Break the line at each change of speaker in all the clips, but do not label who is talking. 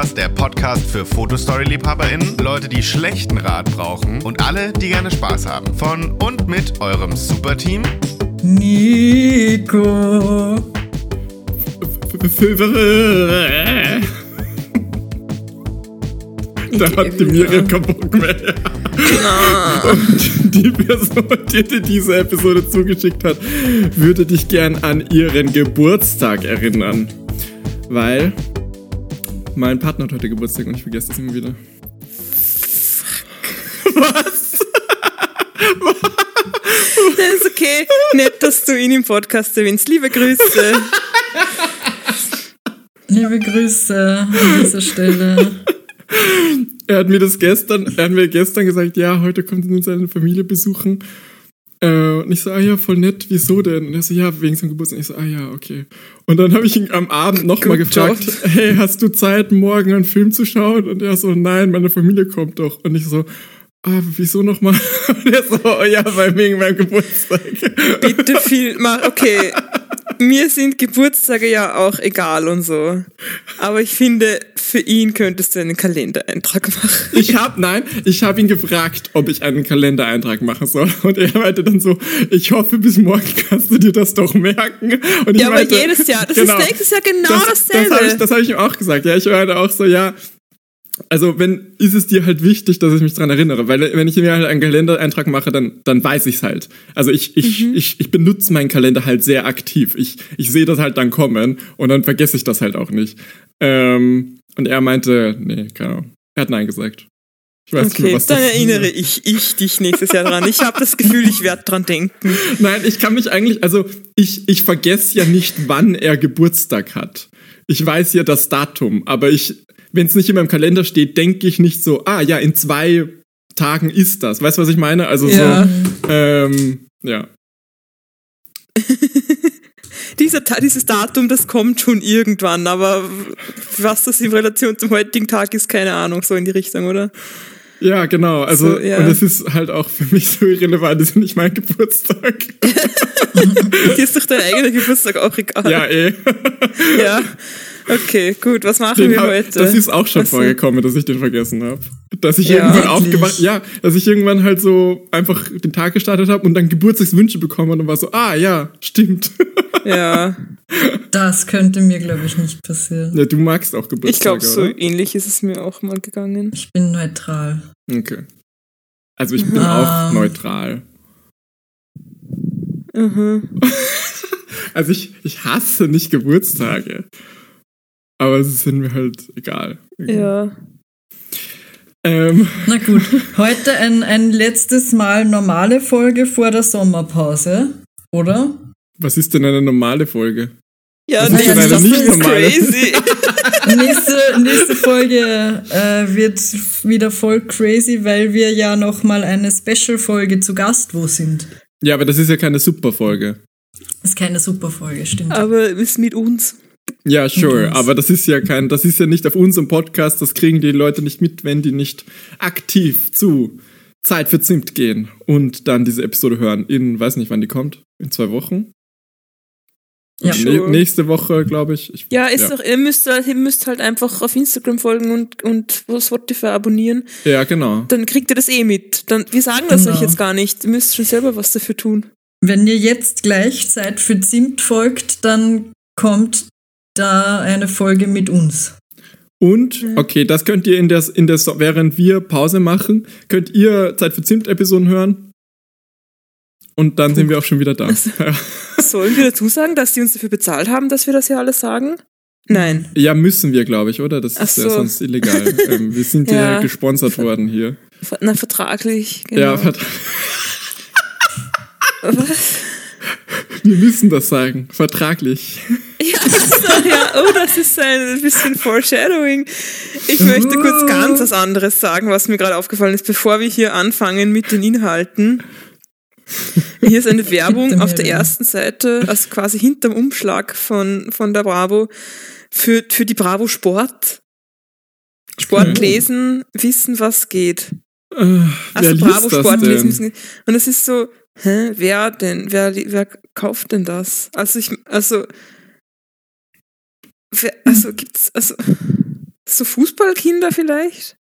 Podcast, der Podcast für Fotostory-LiebhaberInnen, Leute, die schlechten Rat brauchen und alle, die gerne Spaß haben. Von und mit eurem Superteam
Nico.
Da hat die Miriam keinen Bock mehr. Und die Person, die dir diese Episode zugeschickt hat, würde dich gern an ihren Geburtstag erinnern. Weil mein Partner hat heute Geburtstag und ich vergesse das immer wieder. Was?
Das ist okay. Nett, dass du ihn im Podcast erwähnst. Liebe Grüße.
Liebe Grüße an dieser Stelle.
Er hat mir das gestern, er hat mir gestern gesagt, ja, heute kommt er in seine Familie besuchen. Äh, und ich so, ah ja, voll nett, wieso denn? Und er so, ja, wegen seinem Geburtstag. Und ich so, ah ja, okay. Und dann habe ich ihn am Abend nochmal gefragt,
Job.
hey, hast du Zeit, morgen einen Film zu schauen? Und er so, nein, meine Familie kommt doch. Und ich so, ah, wieso nochmal? Und er so, oh ja, weil wegen meinem Geburtstag.
Bitte viel. Mal, okay. Mir sind Geburtstage ja auch egal und so. Aber ich finde, für ihn könntest du einen Kalendereintrag machen.
Ich habe, nein, ich habe ihn gefragt, ob ich einen Kalendereintrag machen soll. Und er meinte dann so, ich hoffe, bis morgen kannst du dir das doch merken. Und ich
Ja, aber
meinte,
jedes Jahr. Das ist nächstes Jahr genau
das,
dasselbe.
Das habe ich, das hab ich ihm auch gesagt. Ja, ich meinte auch so, ja, also wenn, ist es dir halt wichtig, dass ich mich dran erinnere, weil wenn ich mir halt einen Kalendereintrag mache, dann, dann weiß ich's halt. Also ich, ich,
Mhm.
ich, ich benutze meinen Kalender halt sehr aktiv. Ich, ich sehe das halt dann kommen und dann vergesse ich das halt auch nicht. Ähm, und er meinte, nee, keine Ahnung. Er hat Nein gesagt. Ich weiß nicht mehr,
Okay,
was
dann erinnere ich, ich dich nächstes Jahr dran. Ich habe das Gefühl, ich werde dran denken.
Nein, ich kann mich eigentlich, also ich, ich vergesse ja nicht, wann er Geburtstag hat. Ich weiß ja das Datum, aber ich, wenn es nicht in meinem Kalender steht, denke ich nicht so, ah ja, in zwei Tagen ist das. Weißt du, was ich meine? Also
Ja.
so, ähm, ja.
Dieser, dieses Datum, das kommt schon irgendwann, aber was das in Relation zum heutigen Tag ist, keine Ahnung, so in die Richtung, oder?
Ja, genau. Also,
So, ja.
und es ist halt auch für mich so irrelevant, das ist nicht mein Geburtstag.
Dir ist doch dein eigener Geburtstag auch egal.
ja, eh.
Ja. Okay, gut, was machen
Den
wir
hab,
heute?
das ist auch schon
so.
vorgekommen, dass ich den vergessen habe. Dass ich
Ja,
irgendwann aufgewacht, ja, dass ich irgendwann halt so einfach den Tag gestartet habe und dann Geburtstagswünsche bekommen und dann war so, ah ja, stimmt.
Ja,
Das könnte mir, glaube ich, nicht passieren.
ja, du magst auch
ich
Geburtstage,
glaube, so ähnlich ist es mir auch mal gegangen.
Ich bin neutral.
Okay. Also ich bin
Ah.
auch neutral.
Mhm.
Also ich, ich hasse nicht Geburtstage. Aber es sind mir halt egal.
Ja.
Ähm,
Na gut, heute ein, ein letztes Mal normale Folge vor der Sommerpause, oder?
was ist denn eine normale Folge?
Ja,
Das
ist
nee,
ja
das
eine nicht
ist
normale.
crazy.
nächste, nächste Folge äh, wird wieder voll crazy, weil wir ja nochmal eine Special-Folge zu Gast wo sind.
Ja, aber das ist ja keine Superfolge.
Ist keine Super-Folge, stimmt.
Aber ist mit uns.
Ja, sure, aber das ist ja kein, das ist ja nicht auf unserem Podcast, das kriegen die Leute nicht mit, wenn die nicht aktiv zu Zeit für Zimt gehen und dann diese Episode hören. In, weiß nicht, wann die kommt, in zwei Wochen.
Ja.
Sure.
Ne nächste Woche, glaube ich. ich.
Ja, ist doch, ihr müsst, halt- ihr müsst halt einfach auf Instagram folgen und, und Spotify abonnieren.
Ja, genau.
Dann kriegt ihr das eh mit. Dann, wir sagen das
Genau.
euch jetzt gar nicht. Ihr müsst schon selber was dafür tun.
Wenn ihr jetzt gleich Zeit für Zimt folgt, dann kommt da eine Folge mit uns.
Und, okay, das könnt ihr in der, in der, während wir Pause machen, könnt ihr Zeit für Zimt-Episoden hören. Und dann sind wir auch schon wieder da. Ja.
Sollen wir dazu sagen, dass die uns dafür bezahlt haben, dass wir das hier alles sagen? Nein.
Ja, müssen wir, glaube ich, oder? Das
Ach
ist ja
so.
sonst illegal. ähm, wir sind ja,
Ja.
gesponsert worden hier.
Ver- Na, vertraglich. Genau.
Ja, vert-
Was?
Wir müssen das sagen. Vertraglich.
Ja, so, ja, oh, das ist ein bisschen Foreshadowing. Ich möchte kurz ganz was anderes sagen, was mir gerade aufgefallen ist, bevor wir hier anfangen mit den Inhalten. Hier ist eine Werbung auf der ersten Seite, also quasi hinterm Umschlag von, von der Bravo, für, für die Bravo Sport. Sport lesen, wissen, was geht.
Äh,
Also Bravo Sport lesen. Und es ist so, hä, wer denn? Wer, wer kauft denn das? Also ich, also, wer, also gibt's, also, so Fußballkinder vielleicht.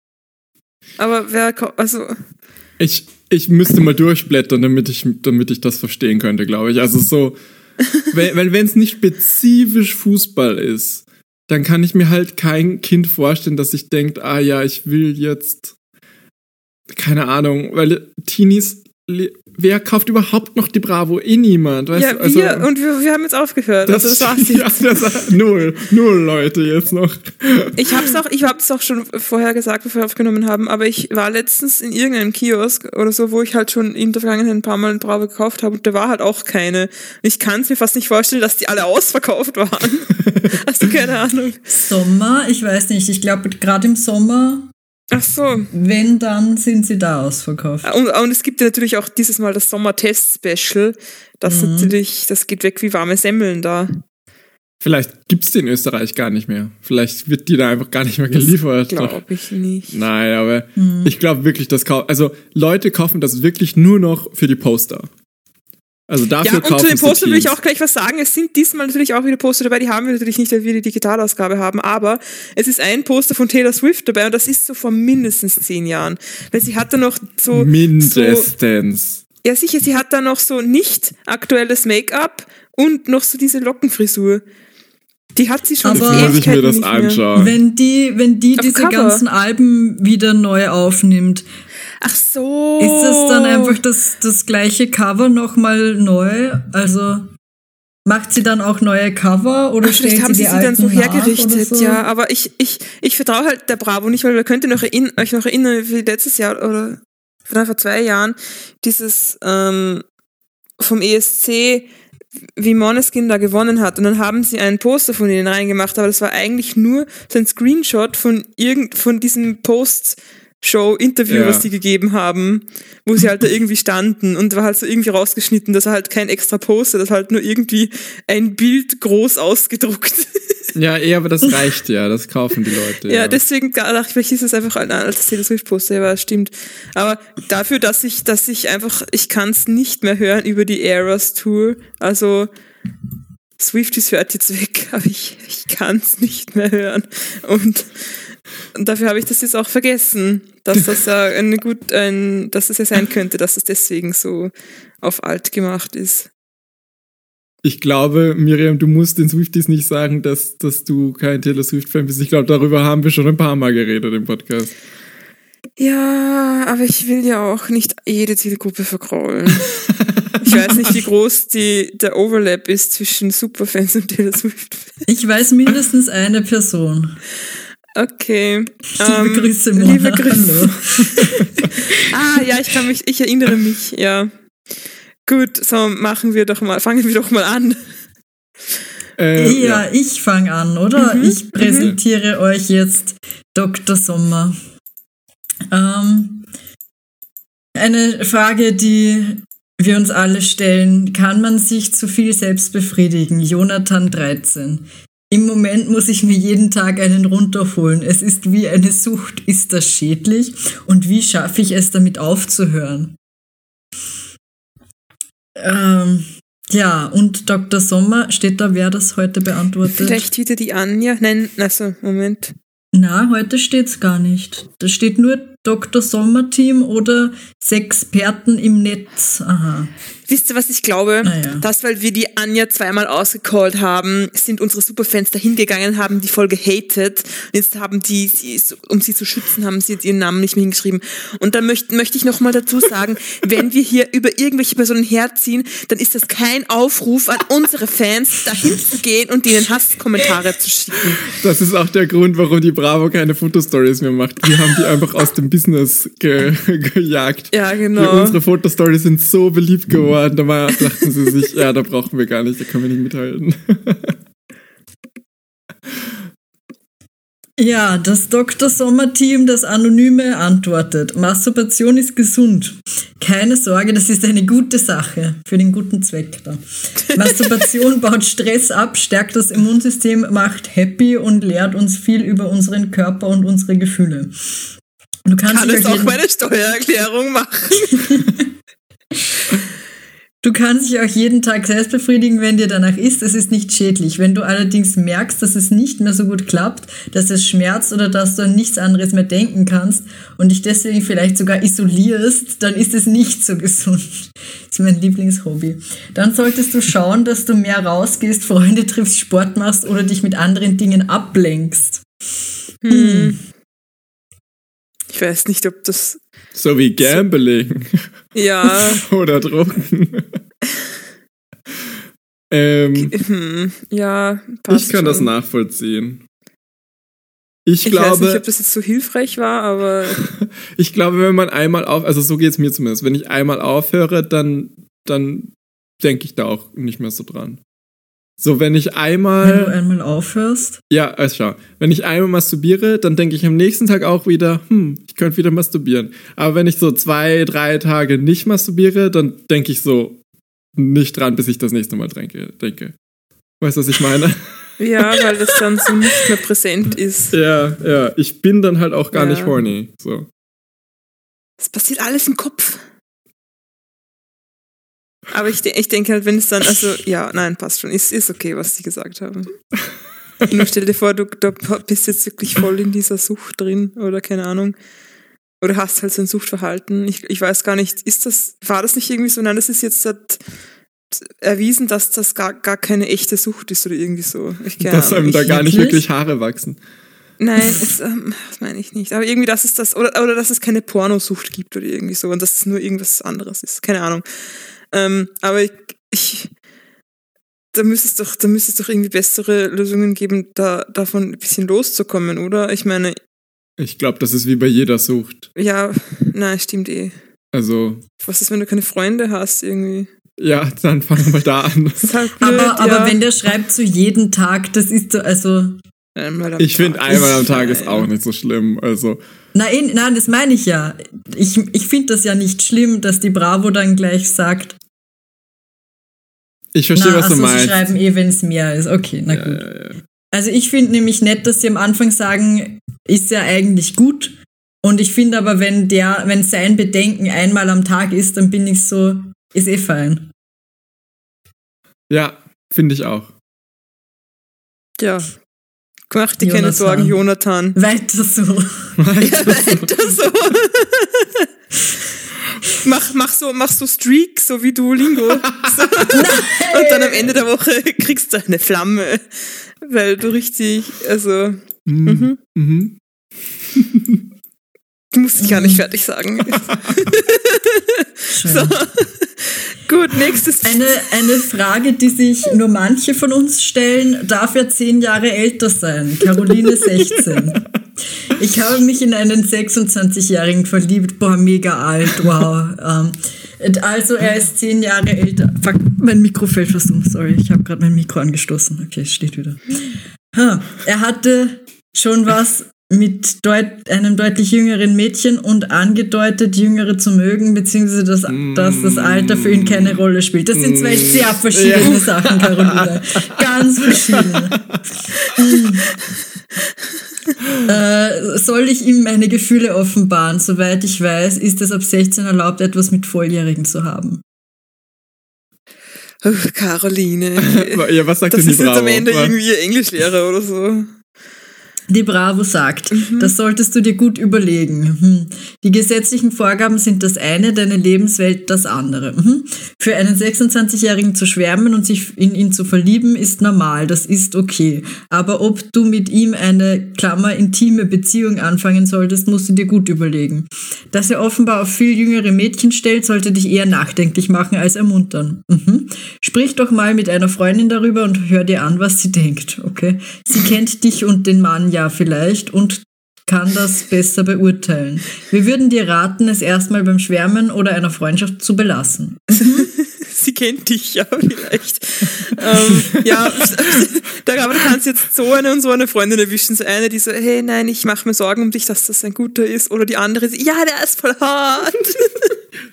Aber wer, also,
Ich, ich müsste mal durchblättern, damit ich, damit ich das verstehen könnte, glaube ich. Also so, wenn wenn es nicht spezifisch Fußball ist, dann kann ich mir halt kein Kind vorstellen, dass sich denkt, ah ja, ich will jetzt, keine Ahnung, weil Teenies, wer kauft überhaupt noch die Bravo? Eh niemand, weißt
ja,
du? Also,
wir, und wir, wir haben jetzt aufgehört.
das,
also, das war's jetzt.
ja, das, null, null Leute jetzt noch.
Ich hab's auch, ich hab's auch schon vorher gesagt, bevor wir aufgenommen haben, aber ich war letztens in irgendeinem Kiosk oder so, wo ich halt schon in der Vergangenheit ein paar Mal ein Bravo gekauft habe und da war halt auch keine. Und ich kann es mir fast nicht vorstellen, dass die alle ausverkauft waren. Hast du keine Ahnung?
Sommer, ich weiß nicht, ich glaube gerade im Sommer,
Ach so.
wenn, dann sind sie da ausverkauft.
Und, und es gibt ja natürlich auch dieses Mal das Sommertest-Special. Das
Mhm.
natürlich, das geht weg wie warme Semmeln da.
Vielleicht gibt's die in Österreich gar nicht mehr. Vielleicht wird die da einfach gar nicht mehr geliefert.
Glaube ich nicht.
Nein, aber ich glaube wirklich, das kau also Leute kaufen das wirklich nur noch für die Poster. Also dafür
Ja, und zu den Postern will ich auch gleich was sagen. Es sind diesmal natürlich auch wieder Poster dabei, die haben wir natürlich nicht, weil wir die Digitalausgabe haben, aber es ist ein Poster von Taylor Swift dabei und das ist so vor mindestens zehn Jahren. Weil sie hat da noch so, so
mindestens.
ja sicher, sie hat da noch so nicht aktuelles Make-up und noch so diese Lockenfrisur. Die hat sie schon
Aber-
Muss ich mir das anschauen.
Wenn die, wenn die
Auf
diese
Cover.
ganzen Alben wieder neu aufnimmt,
Ach so.
ist das dann einfach das, das gleiche Cover nochmal neu? Also macht sie dann auch neue Cover oder
Ach, vielleicht
stellt
haben
sie
sie
die
sie dann so hergerichtet,
so?
ja. Aber ich, ich, ich vertraue halt der Bravo nicht, weil ihr könnt ihr noch erinn, euch noch erinnern, wie letztes Jahr oder vielleicht vor zwei Jahren dieses ähm, vom ESC, wie Måneskin da gewonnen hat. Und dann haben sie ein Poster von ihnen reingemacht, aber das war eigentlich nur so ein Screenshot von irgend von diesem Post. Show-Interview,
Ja.
was die gegeben haben, wo sie halt da irgendwie standen und war halt so irgendwie rausgeschnitten, dass er halt kein extra Poster, das halt nur irgendwie ein Bild groß ausgedruckt.
Ja, eh, aber das reicht ja. Das kaufen die Leute.
Ja, deswegen dachte ich, vielleicht ist es einfach ein altes Taylor Swift Poster, ja, aber das stimmt. Aber dafür, dass ich, dass ich einfach, ich kann es nicht mehr hören über die Eras Tour. Also Swifties hört jetzt weg, aber ich, ich kann es nicht mehr hören. Und, und dafür habe ich das jetzt auch vergessen, dass das ja eine gut, ein, dass das ja sein könnte, dass es deswegen so auf alt gemacht ist.
Ich glaube, Miriam, du musst den Swifties nicht sagen, dass, dass du kein Taylor Swift-Fan bist. Ich glaube, darüber haben wir schon ein paar Mal geredet im Podcast.
Ja, aber ich will ja auch nicht jede Zielgruppe verkraulen. ich weiß nicht, wie groß die, der Overlap ist zwischen Superfans und Taylor Swift.
Ich weiß mindestens eine Person.
Okay.
Liebe
ähm,
Grüße, Mona.
Liebe Grüße.
Hallo.
Ah, ja, ich kann mich, ich erinnere mich, ja. Gut, so machen wir doch mal, fangen wir doch mal an.
Äh,
Ja, ich fange an, oder?
Mhm,
Ich präsentiere euch jetzt Dr. Sommer. Ähm, eine Frage, die wir uns alle stellen. Kann man sich zu viel selbst befriedigen? Jonathan 13. Im Moment muss ich mir jeden Tag einen runterholen. Es ist wie eine Sucht. Ist das schädlich? Und wie schaffe ich es damit aufzuhören? Ähm, ja, und Dr. Sommer, steht da, wer das heute beantwortet?
Vielleicht wieder die Anja. Nein, also, Moment.
Na, heute steht's gar nicht. Da steht nur Dr. Sommer-Team oder Sexperten im Netz. Aha.
Wisst ihr, was ich glaube?
Ah, ja.
Dass, weil wir die Anja zweimal ausgecallt haben, sind unsere Superfans dahingegangen, haben die Folge hated. Jetzt haben die, sie, um sie zu schützen, haben sie jetzt ihren Namen nicht mehr hingeschrieben. Und da möchte, möchte ich nochmal dazu sagen, wenn wir hier über irgendwelche Personen herziehen, dann ist das kein Aufruf an unsere Fans, dahin zu gehen und ihnen Hasskommentare zu schicken.
Das ist auch der Grund, warum die Bravo keine Fotostories mehr macht. Wir haben die einfach aus dem Business ge gejagt.
Ja,
Die,
genau.
unsere Fotostories sind so beliebt geworden. Da war, dachten sie sich, ja, da brauchen wir gar nicht, da können wir nicht mithalten.
Ja, das Dr. Sommer-Team, das Anonyme, antwortet. Masturbation ist gesund. Keine Sorge, das ist eine gute Sache. Für den guten Zweck da. Masturbation baut Stress ab, stärkt das Immunsystem, macht happy und lehrt uns viel über unseren Körper und unsere Gefühle. Du kannst
Kann es auch meine Steuererklärung machen.
Du kannst dich auch jeden Tag selbst befriedigen, wenn dir danach ist. Es ist nicht schädlich. Wenn du allerdings merkst, dass es nicht mehr so gut klappt, dass es schmerzt oder dass du an nichts anderes mehr denken kannst und dich deswegen vielleicht sogar isolierst, dann ist es nicht so gesund. Das ist mein Lieblingshobby. Dann solltest du schauen, dass du mehr rausgehst, Freunde triffst, Sport machst oder dich mit anderen Dingen ablenkst.
Hm. Ich weiß nicht, ob das.
So wie Gambling.
Ja.
Oder Drogen. ähm,
Hm, ja, passt
ich kann das
schon.
nachvollziehen. Ich,
Ich
glaube,
weiß nicht, ob das jetzt so hilfreich war, aber
ich glaube, wenn man einmal auf, also so geht's mir zumindest, wenn ich einmal aufhöre, dann, dann denke ich da auch nicht mehr so dran. So, wenn ich
Wenn du
einmal,
einmal aufhörst.
ja, also schau, wenn ich einmal masturbiere, dann denke ich am nächsten Tag auch wieder, hm, ich könnte wieder masturbieren. Aber wenn ich so zwei, drei Tage nicht masturbiere, dann denke ich so nicht dran, bis ich das nächste Mal denke. denke. Weißt du, was ich meine?
ja, weil das dann so nicht mehr präsent ist.
ja, ja, ich bin dann halt auch gar
Ja.
nicht horny. So.
Es passiert alles im Kopf. Aber ich, ich denke halt, wenn es dann, also, ja, nein, passt schon. Ist, ist okay, was sie gesagt haben. Nur stell dir vor, du, du bist jetzt wirklich voll in dieser Sucht drin oder keine Ahnung. Oder hast halt so ein Suchtverhalten. Ich, ich weiß gar nicht, ist das, war das nicht irgendwie so? Nein, das ist jetzt halt erwiesen, dass das gar, gar keine echte Sucht ist oder irgendwie so. Ich, keine
Dass
Ahnung.
einem da gar nicht
wirklich?
wirklich Haare wachsen.
Nein, es, ähm, das meine ich nicht. Aber irgendwie, dass es das, oder, oder dass es keine Pornosucht gibt oder irgendwie so und dass es nur irgendwas anderes ist. Keine Ahnung. Ähm, aber ich, ich da müsste es doch, da müsste es doch irgendwie bessere Lösungen geben, da, davon ein bisschen loszukommen, oder? Ich meine,
Ich glaube, das ist wie bei jeder Sucht.
ja, nein, stimmt eh.
Also,
Was ist, wenn du keine Freunde hast, irgendwie?
ja, dann fangen wir da an.
Halt blöd,
Aber, aber
ja.
wenn der schreibt so jeden Tag, das ist so, also.
Einmal am
Ich finde, einmal am Tag ist auch nicht so schlimm. Also,
Nein, nein, das meine ich ja. Ich, ich finde das ja nicht schlimm, dass die Bravo dann gleich sagt,
ich verstehe,
na,
was du
achso, sie
meinst.
schreiben eh, wenn es mehr ist. Okay, na
Ja,
gut.
ja, ja.
Also ich finde nämlich nett, dass sie am Anfang sagen, ist ja eigentlich gut. Und ich finde aber, wenn der, wenn sein Bedenken einmal am Tag ist, dann bin ich so, ist eh fein.
ja finde ich auch.
Ja. Mach dir keine. Sorgen, Jonathan.
Weiter so.
Weiter so. mach, mach so, mach so Streak, so wie Duolingo. So. Und dann am Ende der Woche kriegst du eine Flamme, weil du richtig, also,
Mhm. Mhm.
Du musst dich gar nicht fertig sagen. So. Gut, nächstes.
Eine, eine Frage, die sich nur manche von uns stellen, darf er zehn Jahre älter sein? Caroline 16. Ich habe mich in einen 26-Jährigen verliebt. Boah, mega alt, wow. Ähm, also er ist zehn Jahre älter. Fuck, mein Mikro fällt fast um, sorry. Ich habe gerade mein Mikro angestoßen. Okay, es steht wieder. Ha, er hatte schon was mit deut einem deutlich jüngeren Mädchen und angedeutet, Jüngere zu mögen, beziehungsweise dass, dass das Alter für ihn keine Rolle spielt. Das sind zwei sehr verschiedene
Ja.
Sachen, Caroline. Ganz verschiedene. äh, soll ich ihm meine Gefühle offenbaren? Soweit ich weiß, ist es ab 16 erlaubt, etwas mit Volljährigen zu haben.
Oh, Caroline.
Ja, was sagt
Das
denn die
ist jetzt
Bravo?
am Ende irgendwie ihr Englischlehrer oder so.
Die Bravo sagt, das solltest du dir gut überlegen. Hm. Die gesetzlichen Vorgaben sind das eine, deine Lebenswelt das andere. Hm. Für einen 26-Jährigen zu schwärmen und sich in ihn zu verlieben, ist normal, das ist okay. Aber ob du mit ihm eine, Klammer, intime Beziehung anfangen solltest, musst du dir gut überlegen. Dass er offenbar auf viel jüngere Mädchen stellt, sollte dich eher nachdenklich machen als ermuntern. Mhm. Sprich doch mal mit einer Freundin darüber und hör dir an, was sie denkt, okay? Sie kennt dich und den Mann ja vielleicht und kann das besser beurteilen. Wir würden dir raten, es erstmal beim Schwärmen oder einer Freundschaft zu belassen.
Sie kennt dich ja vielleicht. ähm, ja, da, aber du kannst jetzt so eine und so eine Freundin erwischen. So eine, die so, hey, nein, ich mache mir Sorgen um dich, dass das ein guter ist. Oder die andere, ja, der ist voll hart.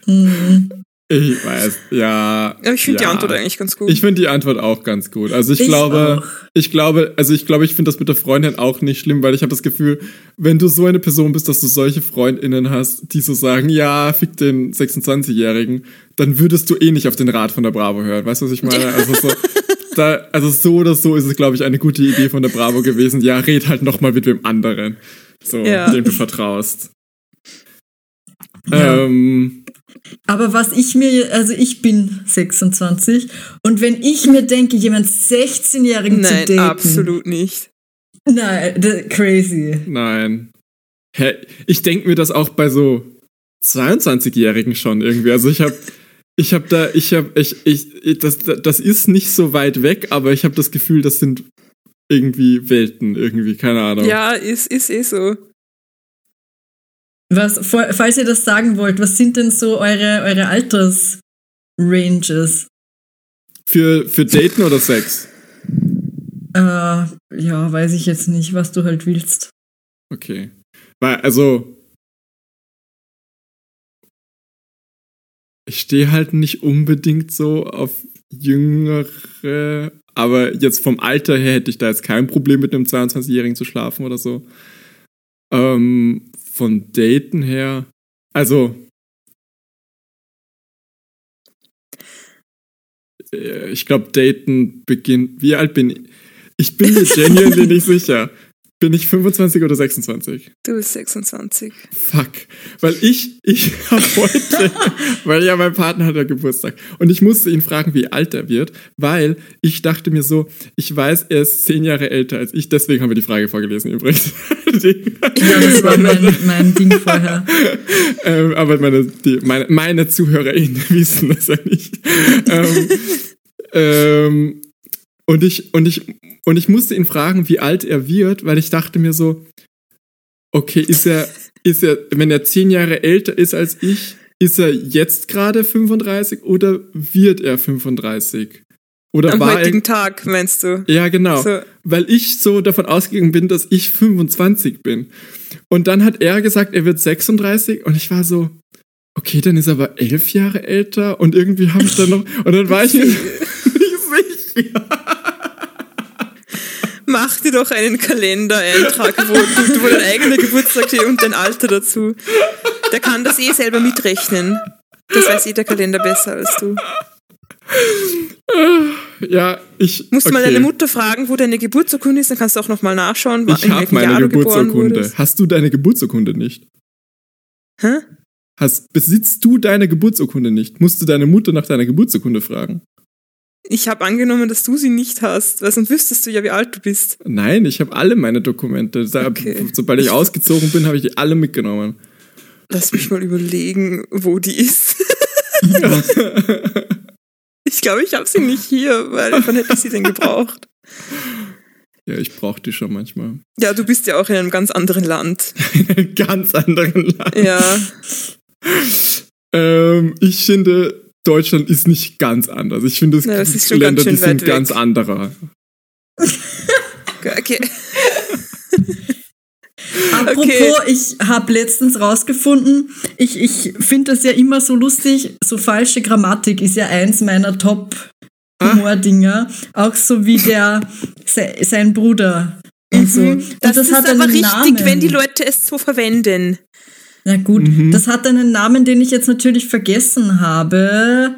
Mhm.
Ich weiß, ja.
Aber ich finde
ja.
die Antwort eigentlich ganz gut.
Ich finde die Antwort auch ganz gut. Also ich,
Ich
glaube,
auch.
ich glaube, also ich glaube, ich finde das mit der Freundin auch nicht schlimm, weil ich habe das Gefühl, wenn du so eine Person bist, dass du solche Freundinnen hast, die so sagen, ja, fick den 26-Jährigen, dann würdest du eh nicht auf den Rat von der Bravo hören. Weißt du, was ich meine? Also so, da, also so oder so ist es, glaube ich, eine gute Idee von der Bravo gewesen. Ja, red halt noch mal mit wem anderen, so,
Ja.
dem du vertraust.
Ja.
Ähm,
Aber was ich mir, also ich bin 26 und wenn ich mir denke, jemand 16-Jährigen zu
Nein,
daten.
absolut nicht.
Nein, crazy.
Nein. Hä? Ich denke mir das auch bei so 22-Jährigen schon irgendwie. Also ich habe ich habe da ich habe ich, ich das das ist nicht so weit weg, aber ich habe das Gefühl, das sind irgendwie Welten irgendwie, keine Ahnung.
Ja, ist, ist eh so.
Was, fa- falls ihr das sagen wollt, was sind denn so eure, eure Altersranges?
Für für Daten oder Sex?
Äh, ja, weiß ich jetzt nicht, was du halt willst.
Okay. Weil also ich stehe halt nicht unbedingt so auf jüngere, aber jetzt vom Alter her hätte ich da jetzt kein Problem mit einem 22-Jährigen zu schlafen oder so. Ähm, von Daten her, also äh, ich glaube, Daten beginnt. Wie alt bin ich? Ich bin mir genuinely nicht sicher. Bin ich 25 oder 26?
Du bist 26.
Fuck. Weil ich, ich habe heute, weil ja mein Partner hat ja Geburtstag und ich musste ihn fragen, wie alt er wird, weil ich dachte mir so, ich weiß, er ist zehn Jahre älter als ich, deswegen haben wir die Frage vorgelesen übrigens.
Ja, das war mein, mein Ding vorher.
ähm, aber meine, die, meine, meine ZuhörerInnen wissen das ja nicht. ähm, ähm, und ich, und ich, und ich musste ihn fragen, wie alt er wird, weil ich dachte mir so, okay, ist er, ist er, wenn er zehn Jahre älter ist als ich, ist er jetzt gerade 35 oder wird er 35? Oder
Am
war
heutigen
er,
Tag, meinst du?
ja, genau.
So.
Weil ich so davon ausgegangen bin, dass ich 25 bin. Und dann hat er gesagt, er wird 36 und ich war so, okay, dann ist er aber elf Jahre älter und irgendwie habe ich dann noch, und dann war ich nicht sicher.
Mach dir doch einen Kalendereintrag, wo, du- wo dein eigener Geburtstag steht und dein Alter dazu. Der kann das eh selber mitrechnen. Das weiß eh der Kalender besser als du.
Ja, ich.
Musst du mal
okay.
deine Mutter fragen, wo deine Geburtsurkunde ist, dann kannst du auch nochmal nachschauen,
Ich
in
habe
welchem
meine
Jahr du
Geburtsurkunde.
wurdest.
Hast du deine Geburtsurkunde nicht?
Hä?
Hast, besitzt du deine Geburtsurkunde nicht? Musst du deine Mutter nach deiner Geburtsurkunde fragen?
Ich habe angenommen, dass du sie nicht hast, weil sonst wüsstest du ja, wie alt du bist.
Nein, ich habe alle meine Dokumente.
Okay.
Sobald ich ausgezogen bin, habe ich die alle mitgenommen.
Lass mich mal überlegen, wo die ist. ich glaube, ich habe sie nicht hier, weil wann hätte ich sie denn gebraucht?
Ja, ich brauche die schon manchmal.
Ja, du bist ja auch in einem ganz anderen Land.
In einem ganz anderen Land.
Ja,
Ähm, ich finde, Deutschland ist nicht ganz anders. Ich finde, es
das
gibt Länder,
ganz
die sind
weg.
ganz anderer.
okay.
Apropos,
Okay.
ich habe letztens rausgefunden, ich, ich finde das ja immer so lustig, so falsche Grammatik ist ja eins meiner Top-Humor-Dinger. Auch so wie der, se, sein Bruder und so. Und
Mhm. Das, ist aber richtig,
Namen.
wenn die Leute es so verwenden.
Na gut,
Mhm.
das hat einen Namen, den ich jetzt natürlich vergessen habe.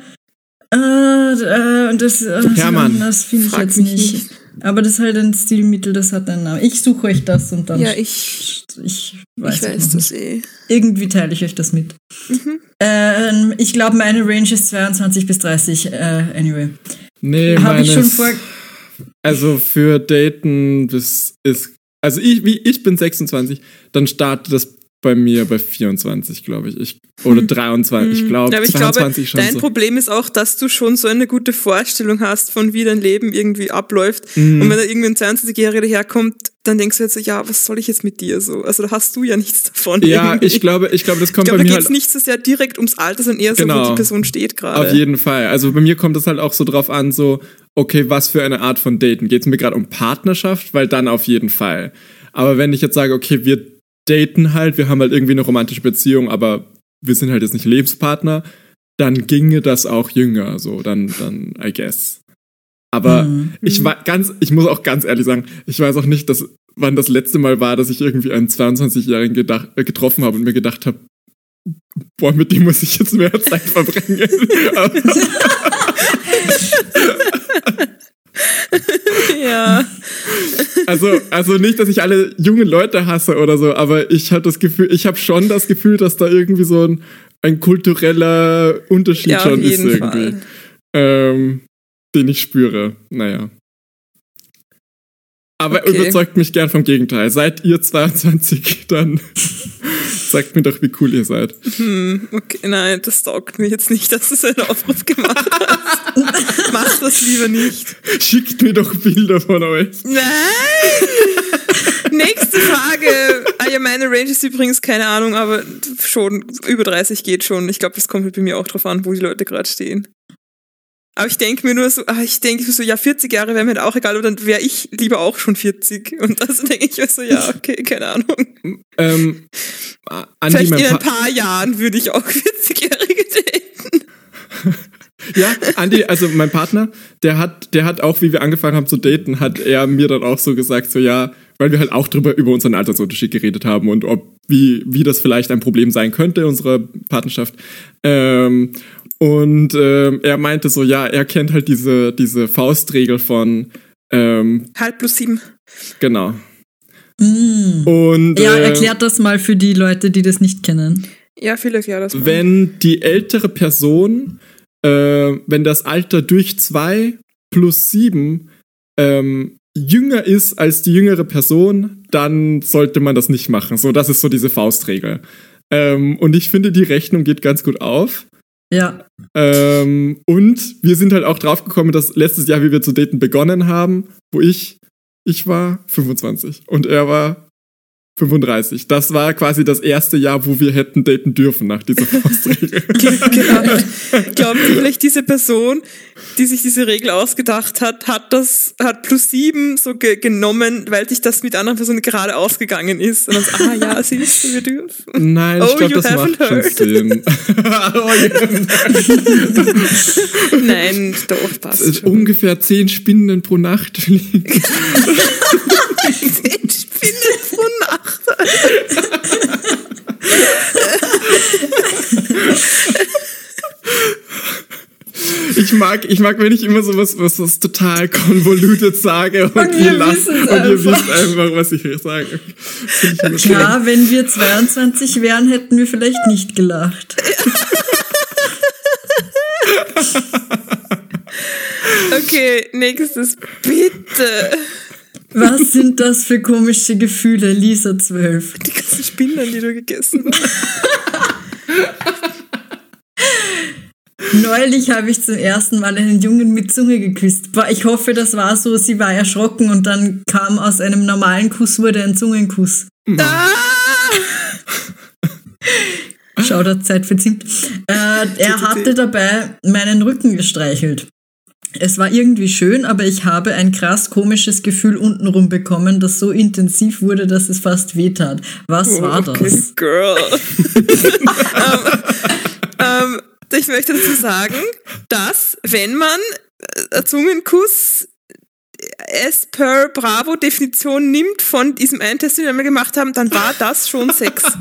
Äh, äh, und das, äh,
Hermann.
das finde ich
Frag
jetzt nicht.
nicht.
Aber das ist halt ein Stilmittel, das hat einen Namen. Ich suche euch das und dann.
Ja, ich,
ich weiß,
ich weiß das
nicht.
eh.
Irgendwie teile ich euch das mit.
Mhm.
Ähm, ich glaube, meine Range ist 22 bis 30. Äh, anyway.
Nee,
Habe ich schon vor.
Also für Daten, das ist. Also ich, wie, ich bin 26, dann startet das bei mir bei 24, glaube ich. ich. Oder 23, ich glaube.
Ja, aber ich
22
glaube,
schon
dein
so.
Problem ist auch, dass du schon so eine gute Vorstellung hast, von wie dein Leben irgendwie abläuft.
Mhm.
Und wenn da irgendwie ein 22-Jähriger daherkommt, dann denkst du jetzt so, ja, was soll ich jetzt mit dir so? Also da hast du ja nichts davon.
Ja,
irgendwie.
ich glaube, ich glaube, das
ich
kommt
glaube,
bei
da
mir
geht es
halt
nicht so sehr direkt ums Alter, sondern eher so, wo
Genau.
die Person steht gerade.
Auf jeden Fall. Also bei mir kommt das halt auch so drauf an, so, okay, was für eine Art von Daten? Geht es mir gerade um Partnerschaft? Weil dann auf jeden Fall. Aber wenn ich jetzt sage, okay, wir daten halt, wir haben halt irgendwie eine romantische Beziehung, aber wir sind halt jetzt nicht Lebenspartner, dann ginge das auch jünger, so, dann, dann, I guess. Aber
Mhm.
ich war ganz, ich muss auch ganz ehrlich sagen, ich weiß auch nicht, dass, wann das letzte Mal war, dass ich irgendwie einen 22-Jährigen gedacht, äh, getroffen habe und mir gedacht habe, boah, mit dem muss ich jetzt mehr Zeit verbringen.
Ja.
also, also nicht, dass ich alle jungen Leute hasse oder so, aber ich habe das Gefühl, ich habe schon das Gefühl, dass da irgendwie so ein, ein kultureller Unterschied
Ja,
schon ist irgendwie. Ähm, den ich spüre. Naja. Aber
Okay.
überzeugt mich gern vom Gegenteil. Seid ihr 22, dann sagt mir doch, wie cool ihr seid.
Hm, okay, nein, das taugt mir jetzt nicht, dass du so einen Aufruf gemacht hast. Mach das lieber nicht.
Schickt mir doch Bilder von euch.
Nein! Nächste Frage. Ah ja, meine Range ist übrigens keine Ahnung, aber schon über 30 geht schon. Ich glaube, das kommt halt bei mir auch drauf an, wo die Leute gerade stehen. Aber ich denke mir nur so, ah, ich denke so, ja, 40 Jahre wäre mir halt auch egal, aber dann wäre ich lieber auch schon 40. Und das denke ich mir so, ja, okay, keine Ahnung.
Ähm, Andi,
Vielleicht in ein
Pa-
paar Jahren würde ich auch 40-Jährige daten.
Ja, Andi, also mein Partner, der hat, der hat auch, wie wir angefangen haben zu daten, hat er mir dann auch so gesagt, so ja, weil wir halt auch drüber über unseren Altersunterschied geredet haben und ob wie wie das vielleicht ein Problem sein könnte in unserer Partnerschaft. Ähm, und ähm, er meinte so, ja, er kennt halt diese diese Faustregel von ähm,
Halb plus sieben.
genau.
Mm.
Und
Ja,
äh,
erklärt das mal für die Leute, die das nicht kennen.
Ja, viel erklärt das mal.
wenn die ältere Person, äh, wenn das Alter durch zwei plus sieben ähm, jünger ist als die jüngere Person, dann sollte man das nicht machen. So, das ist so diese Faustregel. Ähm, und ich finde, die Rechnung geht ganz gut auf.
Ja.
Ähm, und wir sind halt auch draufgekommen, dass letztes Jahr, wie wir zu daten begonnen haben, wo ich, ich war 25 und er war 35. Das war quasi das erste Jahr, wo wir hätten daten dürfen nach dieser Faustregel.
Glaubt, glaubt ihr vielleicht diese Person, die sich diese Regel ausgedacht hat, hat das, hat plus sieben so ge genommen, weil sich das mit anderen Personen gerade ausgegangen ist. Und dann ah ja, siehst du, wir dürfen.
Nein, ich
Oh,
glaube, das macht schon
heard.
Sinn. oh, ja.
Nein, doch, passt
ist
schon.
ungefähr zehn Spinnen pro Nacht.
Zehn Spinnen pro Nacht.
Ich mag, ich mag, wenn ich immer so was, was, was total convoluted sage und,
Und
ihr
wir
lasst und ihr wisst einfach, was ich hier sage.
Klar, wenn wir 22 wären, hätten wir vielleicht nicht gelacht.
Okay, nächstes, bitte.
Was sind das für komische Gefühle, Lisa 12?
Die ganzen Spinnen, die du gegessen hast.
Neulich habe ich zum ersten Mal einen Jungen mit Zunge geküsst. Ich hoffe, das war so, sie war erschrocken und dann kam aus einem normalen Kuss wurde ein Zungenkuss.
Ah!
Shoutout Zeit für Zimt. Äh, er hatte dabei meinen Rücken gestreichelt. Es war irgendwie schön, aber ich habe ein krass komisches Gefühl untenrum bekommen, das so intensiv wurde, dass es fast wehtat. Was war
Okay,
das?
Girl. ähm, ähm, ich möchte dazu sagen, dass wenn man äh, Zungenkuss as per Bravo-Definition nimmt von diesem einen Test, den wir einmal gemacht haben, dann war das schon Sex.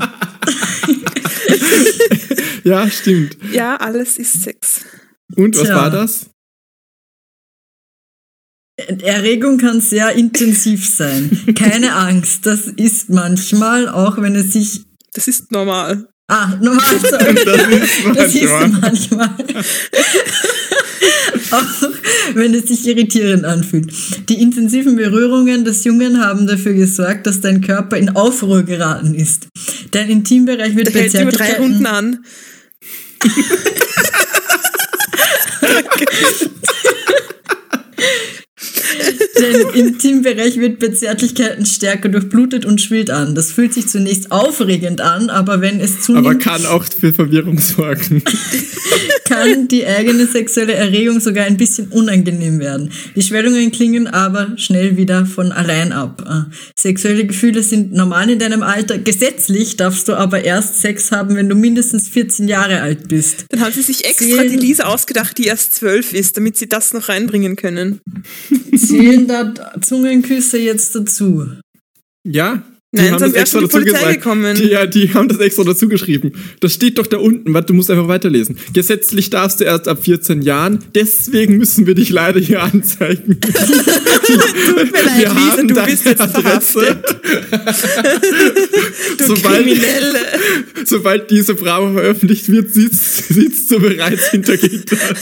Ja, stimmt.
Ja, alles ist Sex.
Und was
Tja.
war das?
Erregung kann sehr intensiv sein. Keine Angst, das ist manchmal, auch wenn es sich.
Das ist normal.
Ah, normal, sorry. Das ist
manchmal.
manchmal. Auch wenn es sich irritierend anfühlt. Die intensiven Berührungen des Jungen haben dafür gesorgt, dass dein Körper in Aufruhr geraten ist. Dein Intimbereich wird
Der
bei
hält über drei
Zärtlichkeiten-
Runden an.
Der Intimbereich wird bei Zärtlichkeiten stärker durchblutet und schwillt an. Das fühlt sich zunächst aufregend an, aber wenn es zunimmt...
Aber kann auch für Verwirrung sorgen.
kann die eigene sexuelle Erregung sogar ein bisschen unangenehm werden. Die Schwellungen klingen aber schnell wieder von allein ab. Äh, sexuelle Gefühle sind normal in deinem Alter. Gesetzlich darfst du aber erst Sex haben, wenn du mindestens 14 Jahre alt bist.
Dann haben sie sich extra die Lisa ausgedacht, die erst zwölf ist, damit sie das noch reinbringen können.
Zählen da Zungenküsse jetzt dazu?
Ja, die
Nein,
haben das extra
die
dazu gesagt.
gekommen.
Die, ja, die haben das extra dazu geschrieben. Das steht doch da unten. Warte, du musst einfach weiterlesen. Gesetzlich darfst du erst ab 14 Jahren. Deswegen müssen wir dich leider hier anzeigen.
Tut mir leid,
Wir
Lisa,
haben
du bist jetzt
Adresse.
verhaftet. du
Sobald-
Kriminelle.
Sobald diese Bravo veröffentlicht wird, sitzt, sitzt du bereits hinter Gittern.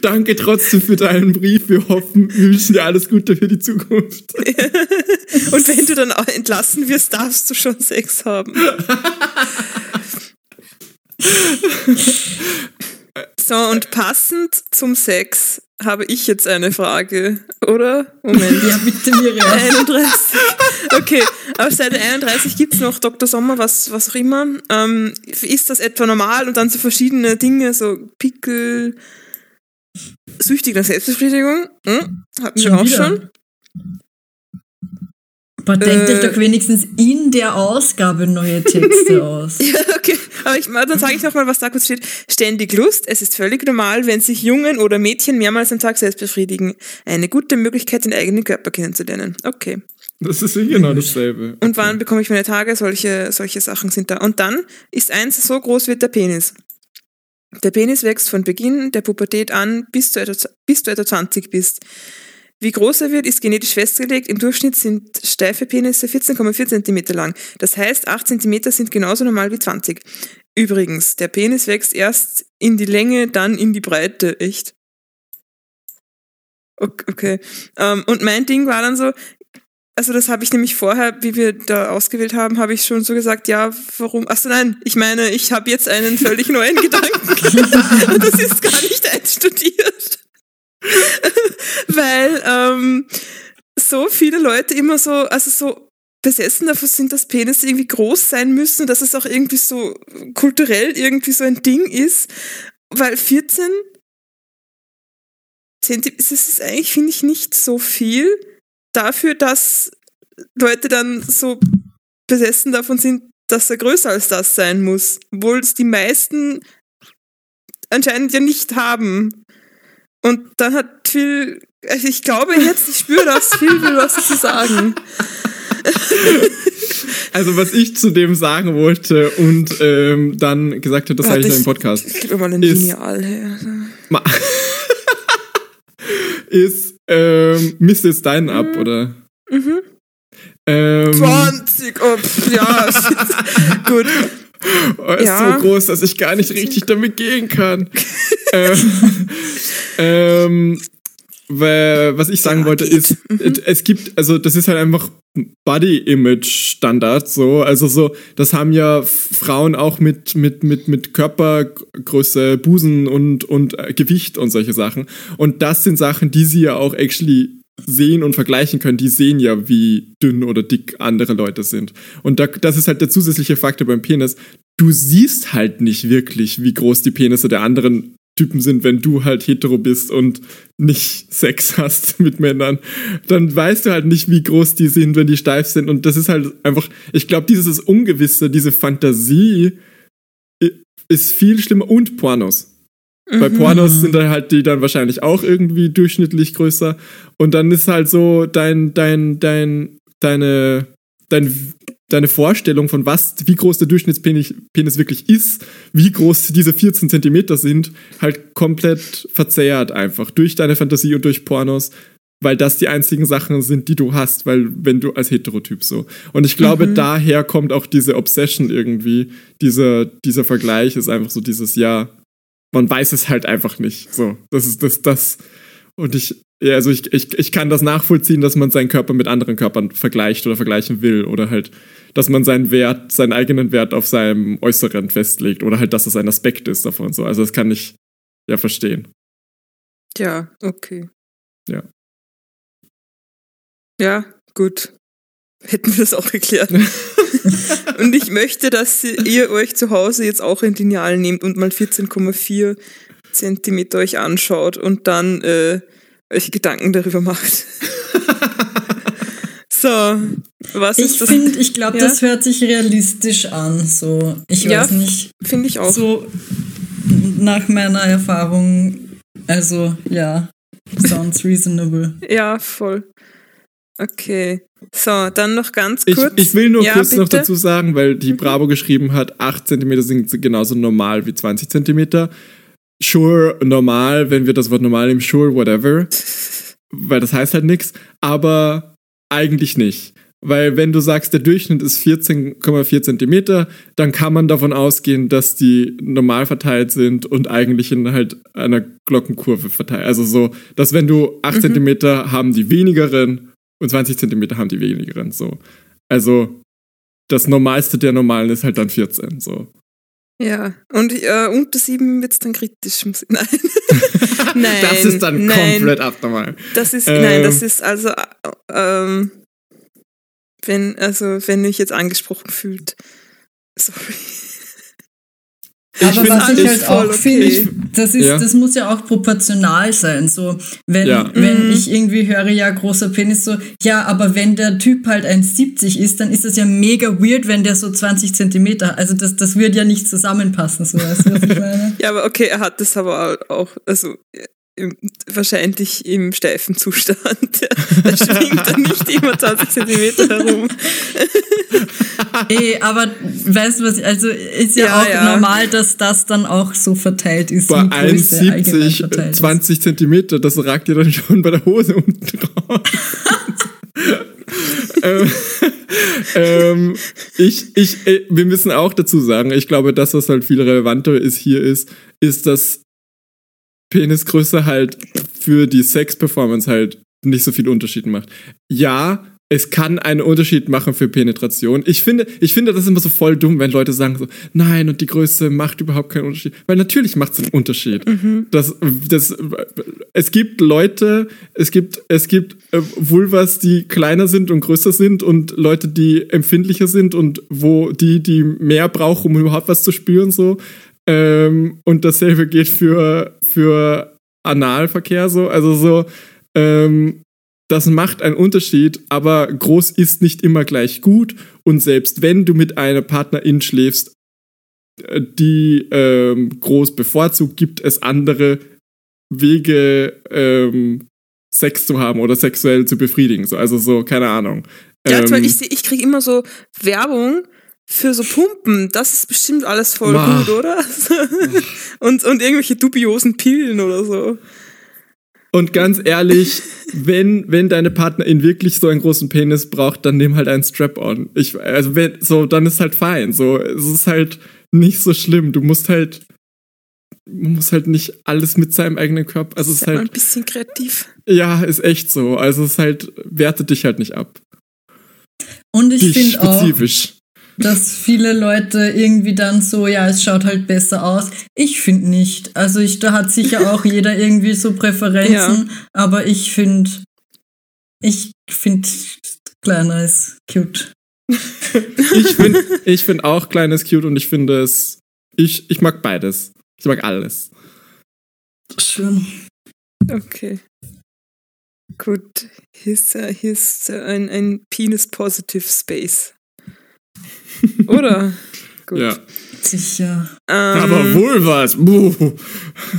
Danke trotzdem für deinen Brief. Wir hoffen, wir wünschen dir alles Gute für die Zukunft.
Und wenn du dann auch entlassen wirst, darfst du schon Sex haben. So, und passend zum Sex habe ich jetzt eine Frage, oder? Moment.
Ja, bitte, Miriam.
31. Okay, auf Seite 31 gibt's noch Dr. Sommer, was, was auch immer. Ähm, ist das etwa normal? Und dann so verschiedene Dinge, so Pickel, süchtig nach Selbstbefriedigung. Hm? Hatten wir auch
wieder?
schon.
Aber denkt
Äh.
euch doch wenigstens in der Ausgabe neue Texte aus.
Ja, okay. Aber ich, dann sage ich nochmal, was da kurz steht. Ständig Lust. Es ist völlig normal, wenn sich Jungen oder Mädchen mehrmals am Tag selbst befriedigen. Eine gute Möglichkeit, den eigenen Körper kennenzulernen. Okay.
Das ist eh genau dasselbe.
Und wann bekomme ich meine Tage? Solche, solche Sachen sind da. Und dann ist eins, so groß wird der Penis. Der Penis wächst von Beginn der Pubertät an, bis du etwa, bis du etwa 20 bist. Wie groß er wird, ist genetisch festgelegt. Im Durchschnitt sind steife Penisse 14,4 cm lang. Das heißt, 8 cm sind genauso normal wie 20. Übrigens, der Penis wächst erst in die Länge, dann in die Breite. Echt? Ok- Okay. Ähm, und mein Ding war dann so, also das habe ich nämlich vorher, wie wir da ausgewählt haben, habe ich schon so gesagt, ja, warum? Achso, nein, ich meine, ich habe jetzt einen völlig neuen Gedanken. Und das ist gar nicht einstudiert. Weil ähm, so viele Leute immer so, also so besessen davon sind, dass Penisse irgendwie groß sein müssen, dass es auch irgendwie so kulturell irgendwie so ein Ding ist. Weil 14 Zentimeter, das ist eigentlich, finde ich, nicht so viel dafür, dass Leute dann so besessen davon sind, dass er größer als das sein muss. Obwohl es die meisten anscheinend ja nicht haben. Und dann hat Phil, also ich glaube jetzt, ich spüre das, Phil will was zu sagen.
Also was ich zu dem sagen wollte und ähm, dann gesagt habe, das sage ich noch im Podcast,
Ich gebe mal ein Lineal her.
Ist, ähm, misst jetzt deinen ab, oder?
Mhm.
Ähm,
20, oh, pf, ja, gut.
Oh, ist
Ja.
so groß, dass ich gar nicht richtig damit gehen kann. ähm, ähm, weil, was ich sagen
Ja,
wollte
geht.
ist, es- es gibt, also das ist halt einfach Body-Image-Standard, so, also so, das haben ja Frauen auch mit, mit, mit, mit Körpergröße, Busen und, und äh, Gewicht und solche Sachen. Und das sind Sachen, die sie ja auch actually sehen und vergleichen können, die sehen ja, wie dünn oder dick andere Leute sind. Und da, das ist halt der zusätzliche Faktor beim Penis. Du siehst halt nicht wirklich, wie groß die Penisse der anderen Typen sind, wenn du halt hetero bist und nicht Sex hast mit Männern. Dann weißt du halt nicht, wie groß die sind, wenn die steif sind. Und das ist halt einfach, ich glaube, dieses Ungewisse, diese Fantasie i- ist viel schlimmer. Und Pornos. Bei Pornos sind dann halt die dann wahrscheinlich auch irgendwie durchschnittlich größer. Und dann ist halt so dein, dein, dein, deine, dein, deine Vorstellung von was, wie groß der Durchschnittspenis Penis wirklich ist, wie groß diese 14 Zentimeter sind, halt komplett verzerrt einfach durch deine Fantasie und durch Pornos, weil das die einzigen Sachen sind, die du hast, weil wenn du als Heterotyp so. Und ich glaube, daher kommt auch diese Obsession irgendwie, dieser, dieser Vergleich ist einfach so dieses, ja, man weiß es halt einfach nicht. So, das ist das, das. Und ich, ja, also ich, ich, ich kann das nachvollziehen, dass man seinen Körper mit anderen Körpern vergleicht oder vergleichen will oder halt, dass man seinen Wert, seinen eigenen Wert auf seinem Äußeren festlegt oder halt, dass das ein Aspekt ist davon. So, also das kann ich ja verstehen.
Ja, okay.
Ja.
Ja, gut. Hätten wir das auch geklärt. und ich möchte, dass ihr euch zu Hause jetzt auch ein Lineal nehmt und mal 14,4 Zentimeter euch anschaut und dann äh, euch Gedanken darüber macht. so, was
Ich
ist das?
finde, ich glaube,
Ja?
das hört sich realistisch an. So, ich
Ja,
weiß nicht.
Finde ich auch.
So nach meiner Erfahrung, also ja, sounds reasonable.
Ja, voll. Okay. So, dann noch ganz
Ich,
kurz.
ich will nur
ja,
kurz noch
bitte? Mhm.
dazu sagen, weil die Bravo geschrieben hat, 8 cm sind genauso normal wie 20 cm. Sure, normal, wenn wir das Wort normal nehmen, sure, whatever. Weil das heißt halt nichts. Aber eigentlich nicht. Weil wenn du sagst, der Durchschnitt ist 14,4 Zentimeter, dann kann man davon ausgehen, dass die normal verteilt sind und eigentlich in halt einer Glockenkurve verteilt. Also so, dass wenn du 8
Mhm.
Zentimeter haben die wenigeren und 20 Zentimeter haben die wenigeren. So. Also das Normalste der Normalen ist halt dann 14. So.
Ja, und äh, unter sieben wird es dann kritisch. Nein. nein.
das ist dann
nein,
komplett abnormal.
Das ist,
Ähm.
nein, das ist also, äh, ähm, wenn, also, wenn euch jetzt angesprochen fühlt. Sorry.
Aber was ich halt auch finde,
okay.
das ist,
Ja.
das muss ja auch proportional sein. So, wenn,
Ja.
wenn
Mhm.
ich irgendwie höre, ja, großer Penis, so, ja, aber wenn der Typ halt 1,70 ist, dann ist das ja mega weird, wenn der so 20 Zentimeter, hat. also das, das würde ja nicht zusammenpassen, so, weißt du, was ich meine?
Ja, aber okay, er hat das aber auch, also, wahrscheinlich im steifen Zustand. Da schwingt er nicht immer 20 Zentimeter herum.
Ey, aber weißt du was, also ist ja,
Ja,
auch
ja.
normal, dass das dann auch so verteilt ist.
Bei
wie Größe allgemein
1,70,
verteilt ist.
20 Zentimeter, das ragt dir dann schon bei der Hose unten raus. ähm, ähm, ich, ich, äh, wir müssen auch dazu sagen, ich glaube, das, was halt viel relevanter ist hier ist, ist, dass Penisgröße halt für die Sex-Performance halt nicht so viel Unterschied macht. Ja, es kann einen Unterschied machen für Penetration. Ich finde, ich finde das immer so voll dumm, wenn Leute sagen so, nein, und die Größe macht überhaupt keinen Unterschied. Weil natürlich macht es einen Unterschied. Das, das, es gibt Leute, es gibt, es gibt äh, Vulvas, die kleiner sind und größer sind und Leute, die empfindlicher sind und wo die, die mehr brauchen, um überhaupt was zu spüren, so. Ähm, und dasselbe geht für, für Analverkehr, so. Also so, ähm, das macht einen Unterschied, aber groß ist nicht immer gleich gut. Und selbst wenn du mit einer Partnerin schläfst, äh, die ähm, groß bevorzugt, gibt es andere Wege, ähm, Sex zu haben oder sexuell zu befriedigen. So, also so, keine Ahnung.
Ja,
Ähm,
weil ich, ich kriege immer so Werbung für so Pumpen. Das ist bestimmt alles voll
Ma.
gut, oder? und, und irgendwelche dubiosen Pillen oder so.
Und ganz ehrlich, wenn, wenn deine Partnerin wirklich so einen großen Penis braucht, dann nimm halt einen Strap-on. Ich, also wenn, so, dann ist halt fein. So, es ist halt nicht so schlimm. Du musst halt, man muss halt nicht alles mit seinem eigenen Körper, also es ist
Sei mal ein
halt,
bisschen kreativ.
ja, ist echt so. Also es ist halt, werte dich halt nicht ab.
Und ich finde auch,
spezifisch.
Dass viele Leute irgendwie dann so, ja, es schaut halt besser aus. Ich finde nicht. Also ich, da hat sicher auch jeder irgendwie so Präferenzen,
Ja.
aber ich finde, ich finde kleiner ist cute.
Ich finde ich find auch kleines cute und ich finde es, ich, ich mag beides. Ich mag alles.
Schön.
Okay. Gut. Hier ist, hier ist ein, ein Penis-Positive Space. Oder? Gut.
Ja.
Sicher.
Ähm,
Aber wohl was. Buh.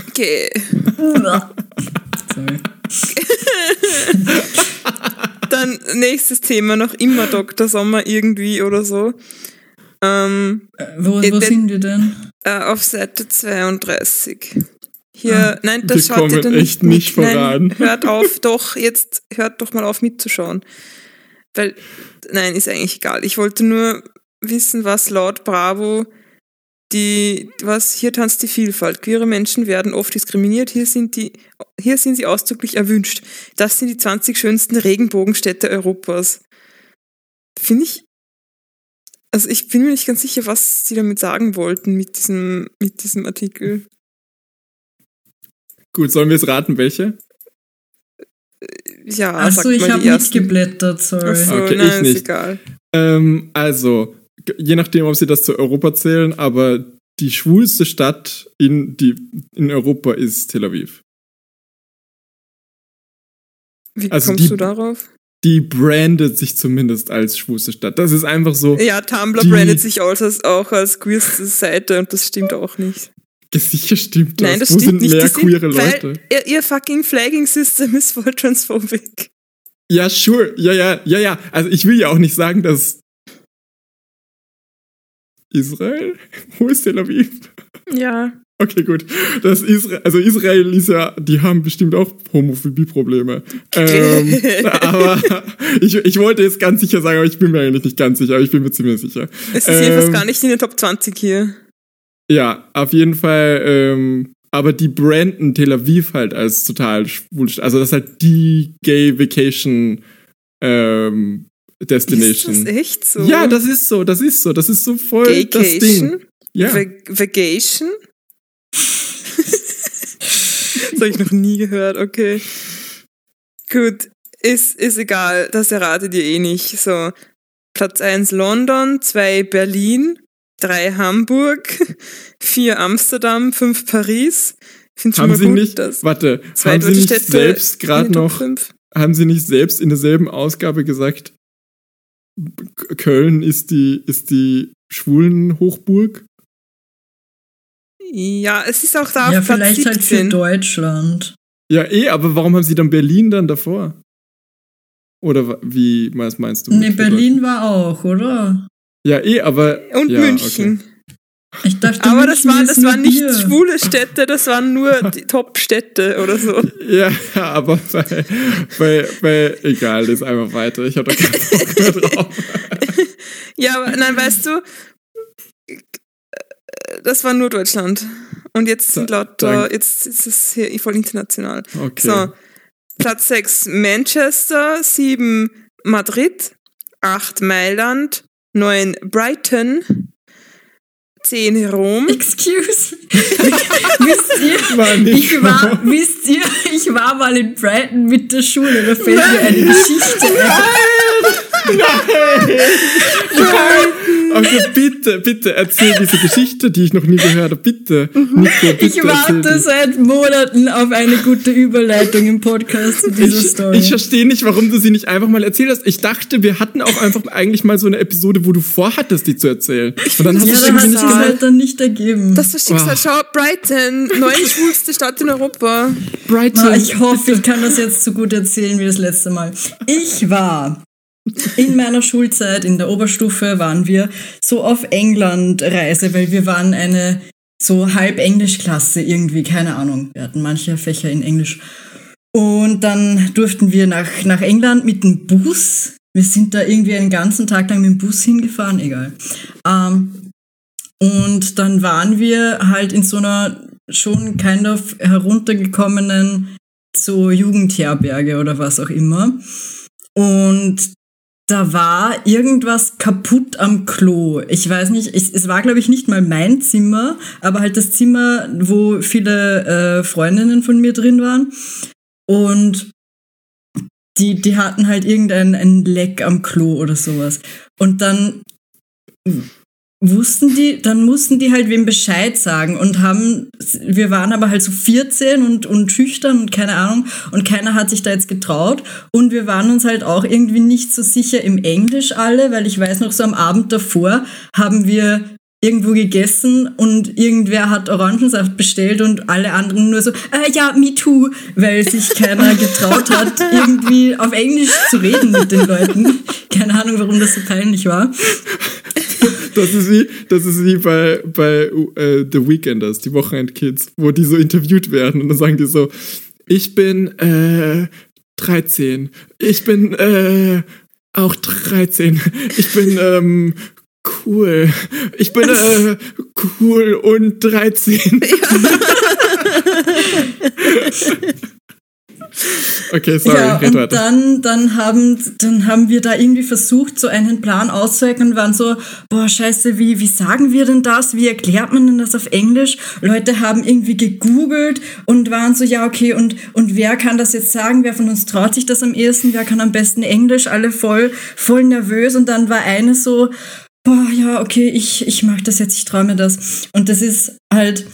Okay.
Sorry.
Dann nächstes Thema, noch immer Dr. Sommer irgendwie oder so. Ähm,
Äh, Wo, wo
der-
sind wir denn?
äh, auf Seite 32. Hier,
Ah,
nein, das
wir
schaut ihr
kommen
dann
echt
nicht,
nicht voran.
Nein, hört auf, doch, jetzt hört doch mal auf mitzuschauen. Weil, nein, ist eigentlich egal. Ich wollte nur wissen, was laut Bravo die, was, hier tanzt die Vielfalt. Queere Menschen werden oft diskriminiert, hier sind die, hier sind sie ausdrücklich erwünscht. Das sind die 20 schönsten Regenbogenstädte Europas. Finde ich, also ich bin mir nicht ganz sicher, was sie damit sagen wollten mit diesem, mit diesem Artikel.
Gut, sollen wir jetzt raten, welche?
Ja,
Achso, ich habe mitgeblättert, sorry.
Achso,
Okay,
nein,
ich
ist
nicht.
egal.
Ähm, also, je nachdem, ob sie das zu Europa zählen, aber die schwulste Stadt in, die, in Europa ist Tel Aviv.
Wie
Also
kommst
die-
du darauf?
Die brandet sich zumindest als schwulste Stadt. Das ist einfach so
Ja, Tumblr
die-
brandet sich auch als, auch als queerste Seite und das stimmt auch nicht.
sicher stimmt das.
Nein, das
Wo
stimmt
sind
nicht.
mehr
sind-
queere
weil
Leute?
Ihr, ihr fucking Flagging System ist voll transphobic.
Ja, sure. Ja, ja, ja, ja. Also ich will ja auch nicht sagen, dass Israel? Wo ist Tel Aviv?
Ja.
Okay, gut. Das Israel, also Israel ist ja, die haben bestimmt auch Homophobie-Probleme. Ähm, aber ich, ich wollte jetzt ganz sicher sagen, aber ich bin mir eigentlich nicht ganz sicher, aber ich bin mir ziemlich sicher.
Es ist jedenfalls
Ähm,
gar nicht in den Top 20 hier.
Ja, auf jeden Fall. Ähm, aber die branden Tel Aviv halt als total schwul. Also das ist halt die Gay Vacation ähm,
Ist
Destination.
das echt so?
Ja, das ist so, das ist so, das ist so voll das Ding.
Gaycation?
Ja.
Vagation? das habe ich noch nie gehört, okay. Gut, ist, ist egal, das erratet ihr eh nicht. So, Platz 1 London, 2 Berlin, 3 Hamburg, 4 Amsterdam, 5 Paris. Schon
haben
mal
sie
gut,
nicht, warte, haben sie nicht
Städte
selbst
in
gerade noch,
5.
haben sie nicht selbst in derselben Ausgabe gesagt, Köln ist die, ist die schwulen Hochburg?
Ja, es ist auch da
Ja,
auf Platz
vielleicht halt für
17.
Deutschland.
Ja, eh, aber warum haben sie dann Berlin dann davor? Oder wie was meinst du?
Nee, Berlin war auch, oder?
Ja, eh, aber.
Und
ja,
München.
Ich dachte,
Aber das,
München
war,
ist
das waren nicht
Bier.
schwule Städte, das waren nur die Top-Städte oder so.
Okay. Ja, aber bei, bei, bei egal, das ist einfach weiter. Ich habe da keinen Bock mehr drauf.
Ja, aber nein, weißt du, das war nur Deutschland. Und jetzt sind
Da-
lauter, jetzt ist es hier voll international.
Okay.
So, Platz 6 Manchester, 7 Madrid, 8 Mailand, 9 Brighton, 10 Rom.
Excuse wisst ihr,
War
ich war, wisst ihr, ich war mal in Brighton mit der Schule, da fällt mir eine Geschichte ein.
Okay, bitte, bitte erzähl diese Geschichte, die ich noch nie gehört habe. Bitte. Nico, bitte
Ich warte seit Monaten auf eine gute Überleitung im Podcast zu dieser
Ich,
Story.
ich verstehe nicht, warum du sie nicht einfach mal erzählt hast. Ich dachte, wir hatten auch einfach eigentlich mal so eine Episode, wo du vorhattest, die zu erzählen. Und dann hast
ja,
du irgendwie
hat
nicht
halt dann nicht ergeben.
Das ist Schicksal.
Ah.
Schau, Brighton, neun schwulste Stadt in Europa.
Brighton.
Na, ich hoffe, ich kann das jetzt so gut erzählen wie das letzte Mal. Ich war in meiner Schulzeit, in der Oberstufe, waren wir so auf England-Reise, weil wir waren eine so halb Englisch-Klasse irgendwie, keine Ahnung. Wir hatten manche Fächer in Englisch. Und dann durften wir nach, nach England mit dem Bus. Wir sind da irgendwie einen ganzen Tag lang mit dem Bus hingefahren, egal. Ähm, und dann waren wir halt in so einer schon kind of heruntergekommenen so Jugendherberge oder was auch immer. Und da war irgendwas kaputt am Klo. Ich weiß nicht, ich, es war glaube ich nicht mal mein Zimmer, aber halt das Zimmer, wo viele äh, Freundinnen von mir drin waren. Und die, die hatten halt irgendein ein Leck am Klo oder sowas. Und dann wussten die, dann mussten die halt wem Bescheid sagen und haben, wir waren aber halt so 14 und, und schüchtern und keine Ahnung und keiner hat sich da jetzt getraut und wir waren uns halt auch irgendwie nicht so sicher im Englisch alle, weil ich weiß noch so am Abend davor haben wir irgendwo gegessen und irgendwer hat Orangensaft bestellt und alle anderen nur so, äh, ja, me too, weil sich keiner getraut hat, irgendwie auf Englisch zu reden mit den Leuten. Keine Ahnung, warum das so peinlich war.
Das ist wie, das ist wie bei, bei äh, The Weekenders, die Wochenendkids, wo die so interviewt werden und dann sagen die so, ich bin äh, 13, ich bin äh, auch 13, ich bin ähm, cool, ich bin äh, cool und 13. Okay, sorry,
ja, und
weiter.
dann, dann, haben, dann haben wir da irgendwie versucht, so einen Plan auszuwirken und waren so, boah, scheiße, wie, wie sagen wir denn das? Wie erklärt man denn das auf Englisch? Leute haben irgendwie gegoogelt und waren so, ja, okay, und, und wer kann das jetzt sagen? Wer von uns traut sich das am ehesten? Wer kann am besten Englisch? Alle voll, voll nervös und dann war eine so, boah, ja, okay, ich, ich mag das jetzt, ich träume das. Und das ist halt,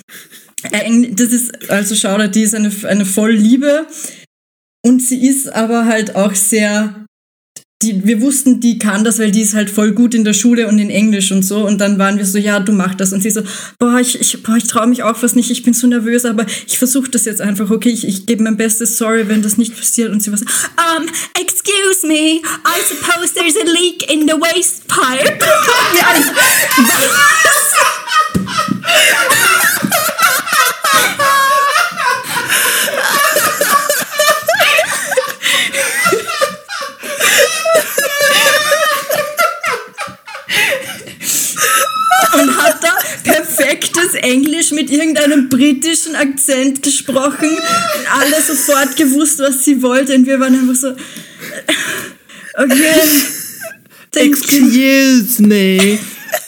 das ist, also schau dir, die ist eine, eine voll Liebe und sie ist aber halt auch sehr, die, wir wussten, die kann das, weil die ist halt voll gut in der Schule und in Englisch und so. Und dann waren wir so, ja, du mach das. Und sie so, boah, ich, ich, boah, ich traue mich auch fast nicht, ich bin so nervös, aber ich versuche das jetzt einfach, okay, ich, ich gebe mein Bestes, sorry, wenn das nicht passiert. Und sie war so, um, excuse me, I suppose there's a leak in the waste pipe. ja, und hat da perfektes Englisch mit irgendeinem britischen Akzent gesprochen und alle sofort gewusst, was sie wollte und wir waren einfach so, okay, thank you.
Excuse me.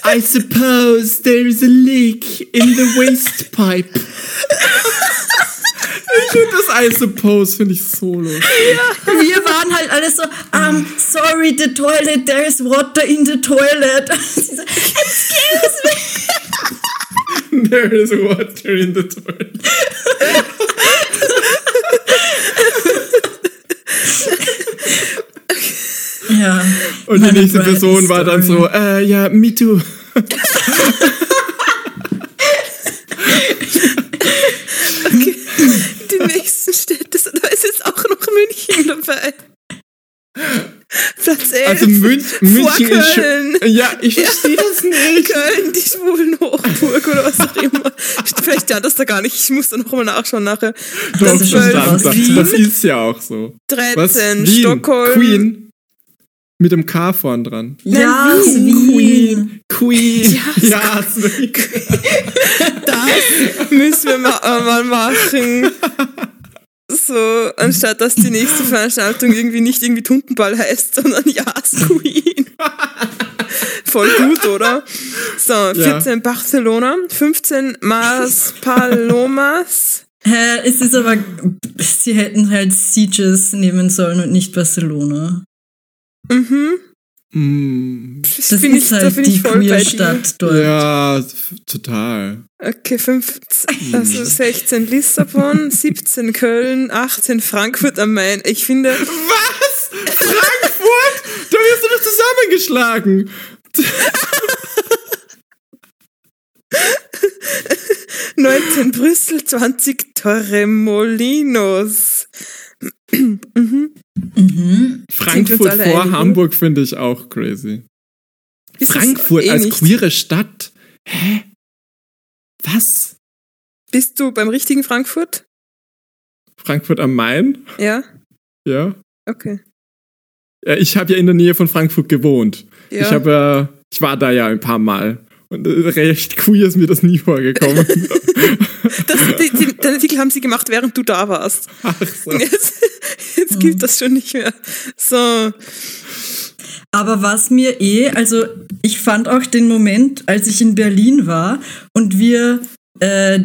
I suppose there is a leak in the waste pipe. Ich finde das I suppose finde ich so lustig.
Wir waren halt alle so, um, sorry, the toilet, there is water in the toilet. Excuse me.
There is water in the toilet.
Ja.
Und die nächste Person war dann so, äh, ja, me too.
Die nächsten Städte, da ist jetzt auch noch München dabei. Platz 11.
Also Münch, München
Vor
ist
Köln.
schon. Ja, ich verstehe das nicht.
Köln, die schwulen Hochburg oder was auch immer. Vielleicht ja das da gar nicht. Ich muss da noch mal nachschauen nachher.
Das krass.
das, das ist ja auch so.
13,
Was? Wien,
Stockholm.
Queen. Mit dem K vorn dran.
Ja,
Wien.
Wien.
Queen.
Ja,
Queen.
Das müssen wir ma äh, mal machen. So, anstatt dass die nächste Veranstaltung irgendwie nicht irgendwie Tuntenball heißt, sondern Yas Queen. Voll gut, oder? So, 14 Barcelona, 15 Mas Palomas.
Hä, es ist aber, sie hätten halt Sieges nehmen sollen und nicht Barcelona.
Mhm.
Mm,
Das
Das ist
ich, da
halt
ich
die. Queerstadt dort.
ja, total.
Okay, 15, also 16 Lissabon, 17 Köln, 18 Frankfurt am Main. Ich finde,
Was? Frankfurt? Da wirst du doch zusammengeschlagen.
19 Brüssel, 20 Torremolinos.
Mhm.
Frankfurt vor Hamburg finde ich auch crazy.
Ist
Frankfurt
eh
als
nicht.
queere Stadt? Hä? Was?
Bist du beim richtigen Frankfurt?
Frankfurt am Main?
Ja?
Ja.
Okay.
ja ich habe ja in der Nähe von Frankfurt gewohnt.
Ja.
Ich habe ja, ich war da ja ein paar Mal. Und recht queer ist mir das nie vorgekommen.
das, die, die, den Artikel haben sie gemacht, während du da warst.
Ach so.
Jetzt, jetzt gibt das schon nicht mehr. So.
Aber was mir eh, also ich fand auch den Moment, als ich in Berlin war und wir, äh,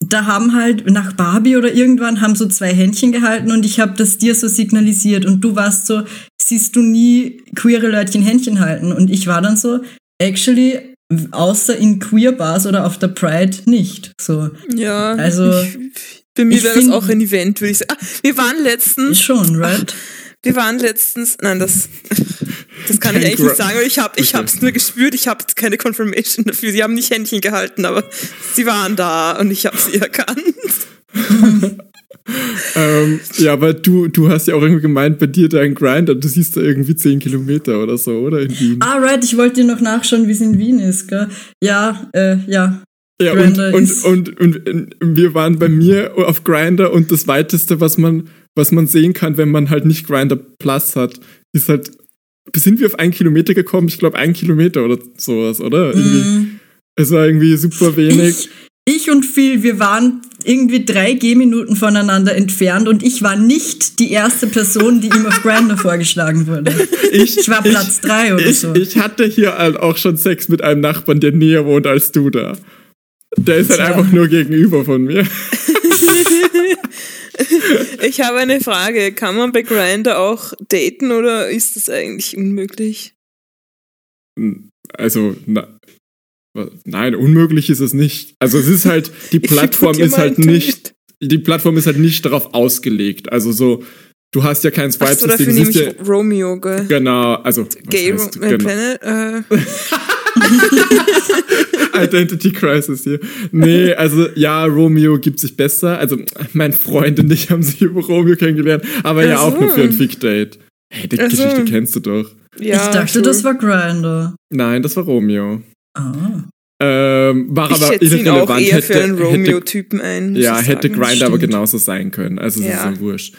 da haben halt nach Barbie oder irgendwann haben so zwei Händchen gehalten und ich habe das dir so signalisiert und du warst so, siehst du nie queere Leutchen Händchen halten und ich war dann so, actually, außer in Queer Bars oder auf der Pride nicht. So,
Ja.
Also,
ich, bei mir
ich
wäre das auch ein Event, würde ich sagen. Ah, wir waren letztens.
schon, right?
Wir waren letztens, nein, das, das kann ich
Kein
eigentlich nicht sagen, aber ich habe ich
Okay.
hab's nur gespürt, ich habe keine Confirmation dafür. Sie haben nicht Händchen gehalten, aber sie waren da und ich habe sie erkannt.
ähm, ja, aber du, du hast ja auch irgendwie gemeint, bei dir dein Grinder, du siehst da irgendwie 10 Kilometer oder so, oder? In Wien.
Ah, right, ich wollte dir noch nachschauen, wie es in Wien ist, gell? Ja, äh, ja.
Ja, und, und, und, und, und wir waren bei mir auf Grinder und das weiteste, was man, was man sehen kann, wenn man halt nicht Grinder Plus hat, ist halt, sind wir auf einen Kilometer gekommen? Ich glaube, ein Kilometer oder sowas, oder?
Mm.
Es war irgendwie super wenig.
Ich, und Phil, wir waren irgendwie drei Gehminuten voneinander entfernt und ich war nicht die erste Person, die ihm auf Grindr vorgeschlagen wurde. Ich, ich war Platz ich, drei oder
ich,
so.
Ich hatte hier auch schon Sex mit einem Nachbarn, der näher wohnt als du da. Der ist halt ja. einfach nur gegenüber von mir.
ich habe eine Frage. Kann man bei Grindr auch daten oder ist das eigentlich unmöglich?
Also, na, Nein, unmöglich ist es nicht. Also es ist halt, die Plattform ist halt nicht, die Plattform ist halt nicht darauf ausgelegt. Also so, du hast ja kein
Swipe-System. Dafür nehme ich ja, Romeo, gell?
Genau, also.
Gay heißt, genau. Planet, äh.
Identity Crisis hier. Nee, also ja, Romeo gibt sich besser. Also mein Freund und ich haben sich über Romeo kennengelernt, aber Ach ja auch nur für ein Fick-Date. Hey, die Ach Geschichte so. kennst du doch.
Ja, ich dachte, sure. das war Grindr.
Nein, das war Romeo.
Ah.
Ähm, war
ich
aber
ihn auch eher hätte, für einen Romeo-Typen ein.
Ja, hätte Grinder aber genauso sein können. Also es ja. ist so wurscht.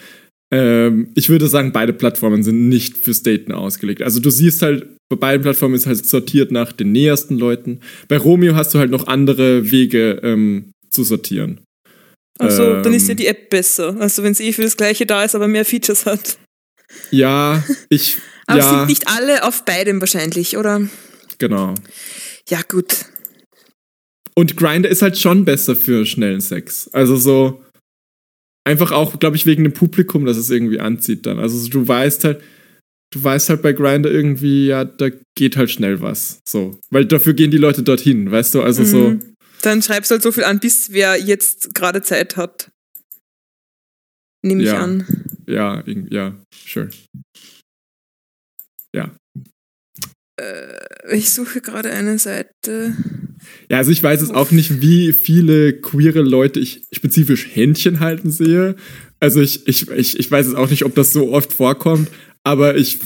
Ähm, ich würde sagen, beide Plattformen sind nicht fürs Daten ausgelegt. Also du siehst halt, bei beiden Plattformen ist halt sortiert nach den nähersten Leuten. Bei Romeo hast du halt noch andere Wege ähm, zu sortieren.
Also ähm, dann ist ja ähm, die App besser. Also wenn es eh für das gleiche da ist, aber mehr Features hat.
Ja, ich.
aber
ja.
sind nicht alle auf beidem wahrscheinlich, oder?
Genau.
Ja, gut.
Und Grinder ist halt schon besser für schnellen Sex. Also so einfach auch, glaube ich, wegen dem Publikum, dass es irgendwie anzieht dann. Also du weißt halt, du weißt halt bei Grinder irgendwie, ja, da geht halt schnell was. So. Weil dafür gehen die Leute dorthin, weißt du? Also mhm. so.
Dann schreibst du halt so viel an, bis wer jetzt gerade Zeit hat. Nehme ich
ja.
an.
Ja, ja, sure. Ja.
Äh, ich suche gerade eine Seite.
Ja, also ich weiß jetzt auch nicht, wie viele queere Leute ich spezifisch Händchen halten sehe. Also ich, ich, ich, ich weiß jetzt auch nicht, ob das so oft vorkommt, aber ich,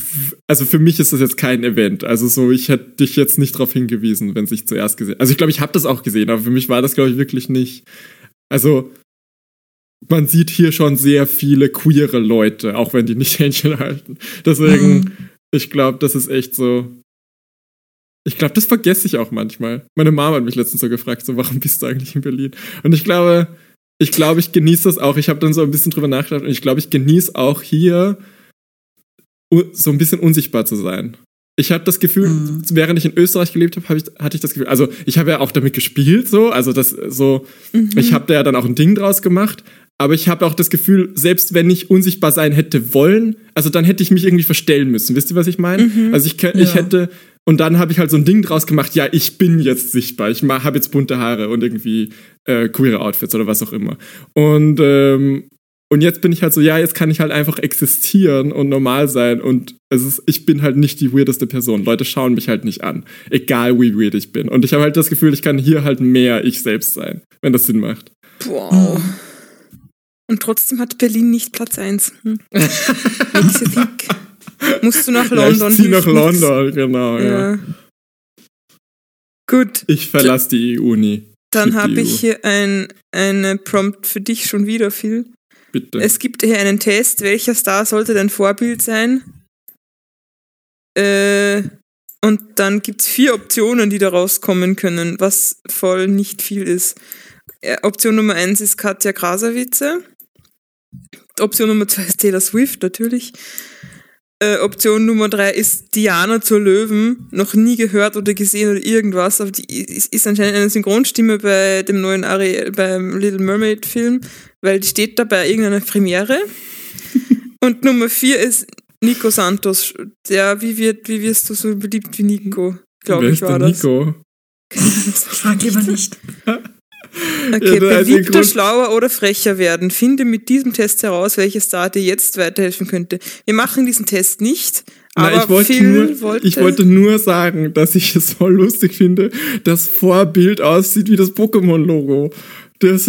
also für mich ist das jetzt kein Event. Also so, ich hätte dich jetzt nicht darauf hingewiesen, wenn ich zuerst gesehen. Also ich glaube, ich habe das auch gesehen, aber für mich war das, glaube ich, wirklich nicht. Also man sieht hier schon sehr viele queere Leute, auch wenn die nicht Händchen halten. Deswegen, mhm. ich glaube, das ist echt so. Ich glaube, das vergesse ich auch manchmal. Meine Mama hat mich letztens so gefragt, so, warum bist du eigentlich in Berlin? Und ich glaube, ich glaube, ich genieße das auch. Ich habe dann so ein bisschen drüber nachgedacht und ich glaube, ich genieße auch hier so ein bisschen unsichtbar zu sein. Ich habe das Gefühl, mhm. während ich in Österreich gelebt habe, hab ich, hatte ich das Gefühl, also ich habe ja auch damit gespielt, so, also das so, mhm. ich habe da ja dann auch ein Ding draus gemacht, aber ich habe auch das Gefühl, selbst wenn ich unsichtbar sein hätte wollen, also dann hätte ich mich irgendwie verstellen müssen. Wisst ihr, was ich meine? Mhm. Also ich, ich ja. hätte, und dann habe ich halt so ein Ding draus gemacht, ja, ich bin jetzt sichtbar, ich habe jetzt bunte Haare und irgendwie äh, queere Outfits oder was auch immer. Und, ähm, und jetzt bin ich halt so, ja, jetzt kann ich halt einfach existieren und normal sein und es ist, ich bin halt nicht die weirdeste Person. Leute schauen mich halt nicht an, egal wie weird ich bin. Und ich habe halt das Gefühl, ich kann hier halt mehr ich selbst sein, wenn das Sinn macht.
Wow. Und trotzdem hat Berlin nicht Platz 1. Hm. Makes you think. Musst du nach London?
Ich zieh nach London, genau. Ja. ja.
Gut.
Ich verlasse die EU nie.
Dann habe ich hier ein, eine Prompt für dich schon wieder, Phil.
Bitte.
Es gibt hier einen Test. Welcher Star sollte dein Vorbild sein? Äh, und dann gibt es vier Optionen, die da rauskommen können, was voll nicht viel ist. Äh, Option Nummer eins ist Katja Krasavice. Option Nummer zwei ist Taylor Swift, natürlich. Äh, Option Nummer drei ist Diana zur Löwen. Noch nie gehört oder gesehen oder irgendwas, aber die ist, ist anscheinend eine Synchronstimme bei dem neuen Ariel, beim Little Mermaid Film, weil die steht da bei irgendeiner Premiere. Und Nummer vier ist Nico Santos. Der, wie, wird, wie wirst du so beliebt wie Nico? Glaube ich, war das.
Nico?
Frag lieber nicht.
Okay, ja, beliebter, schlauer oder frecher werden. Finde mit diesem Test heraus, welches Star dir jetzt weiterhelfen könnte. Wir machen diesen Test nicht.
Na,
aber
ich, wollte nur, wollte ich wollte nur sagen, dass ich es voll lustig finde, dass Vorbild aussieht wie das Pokémon-Logo das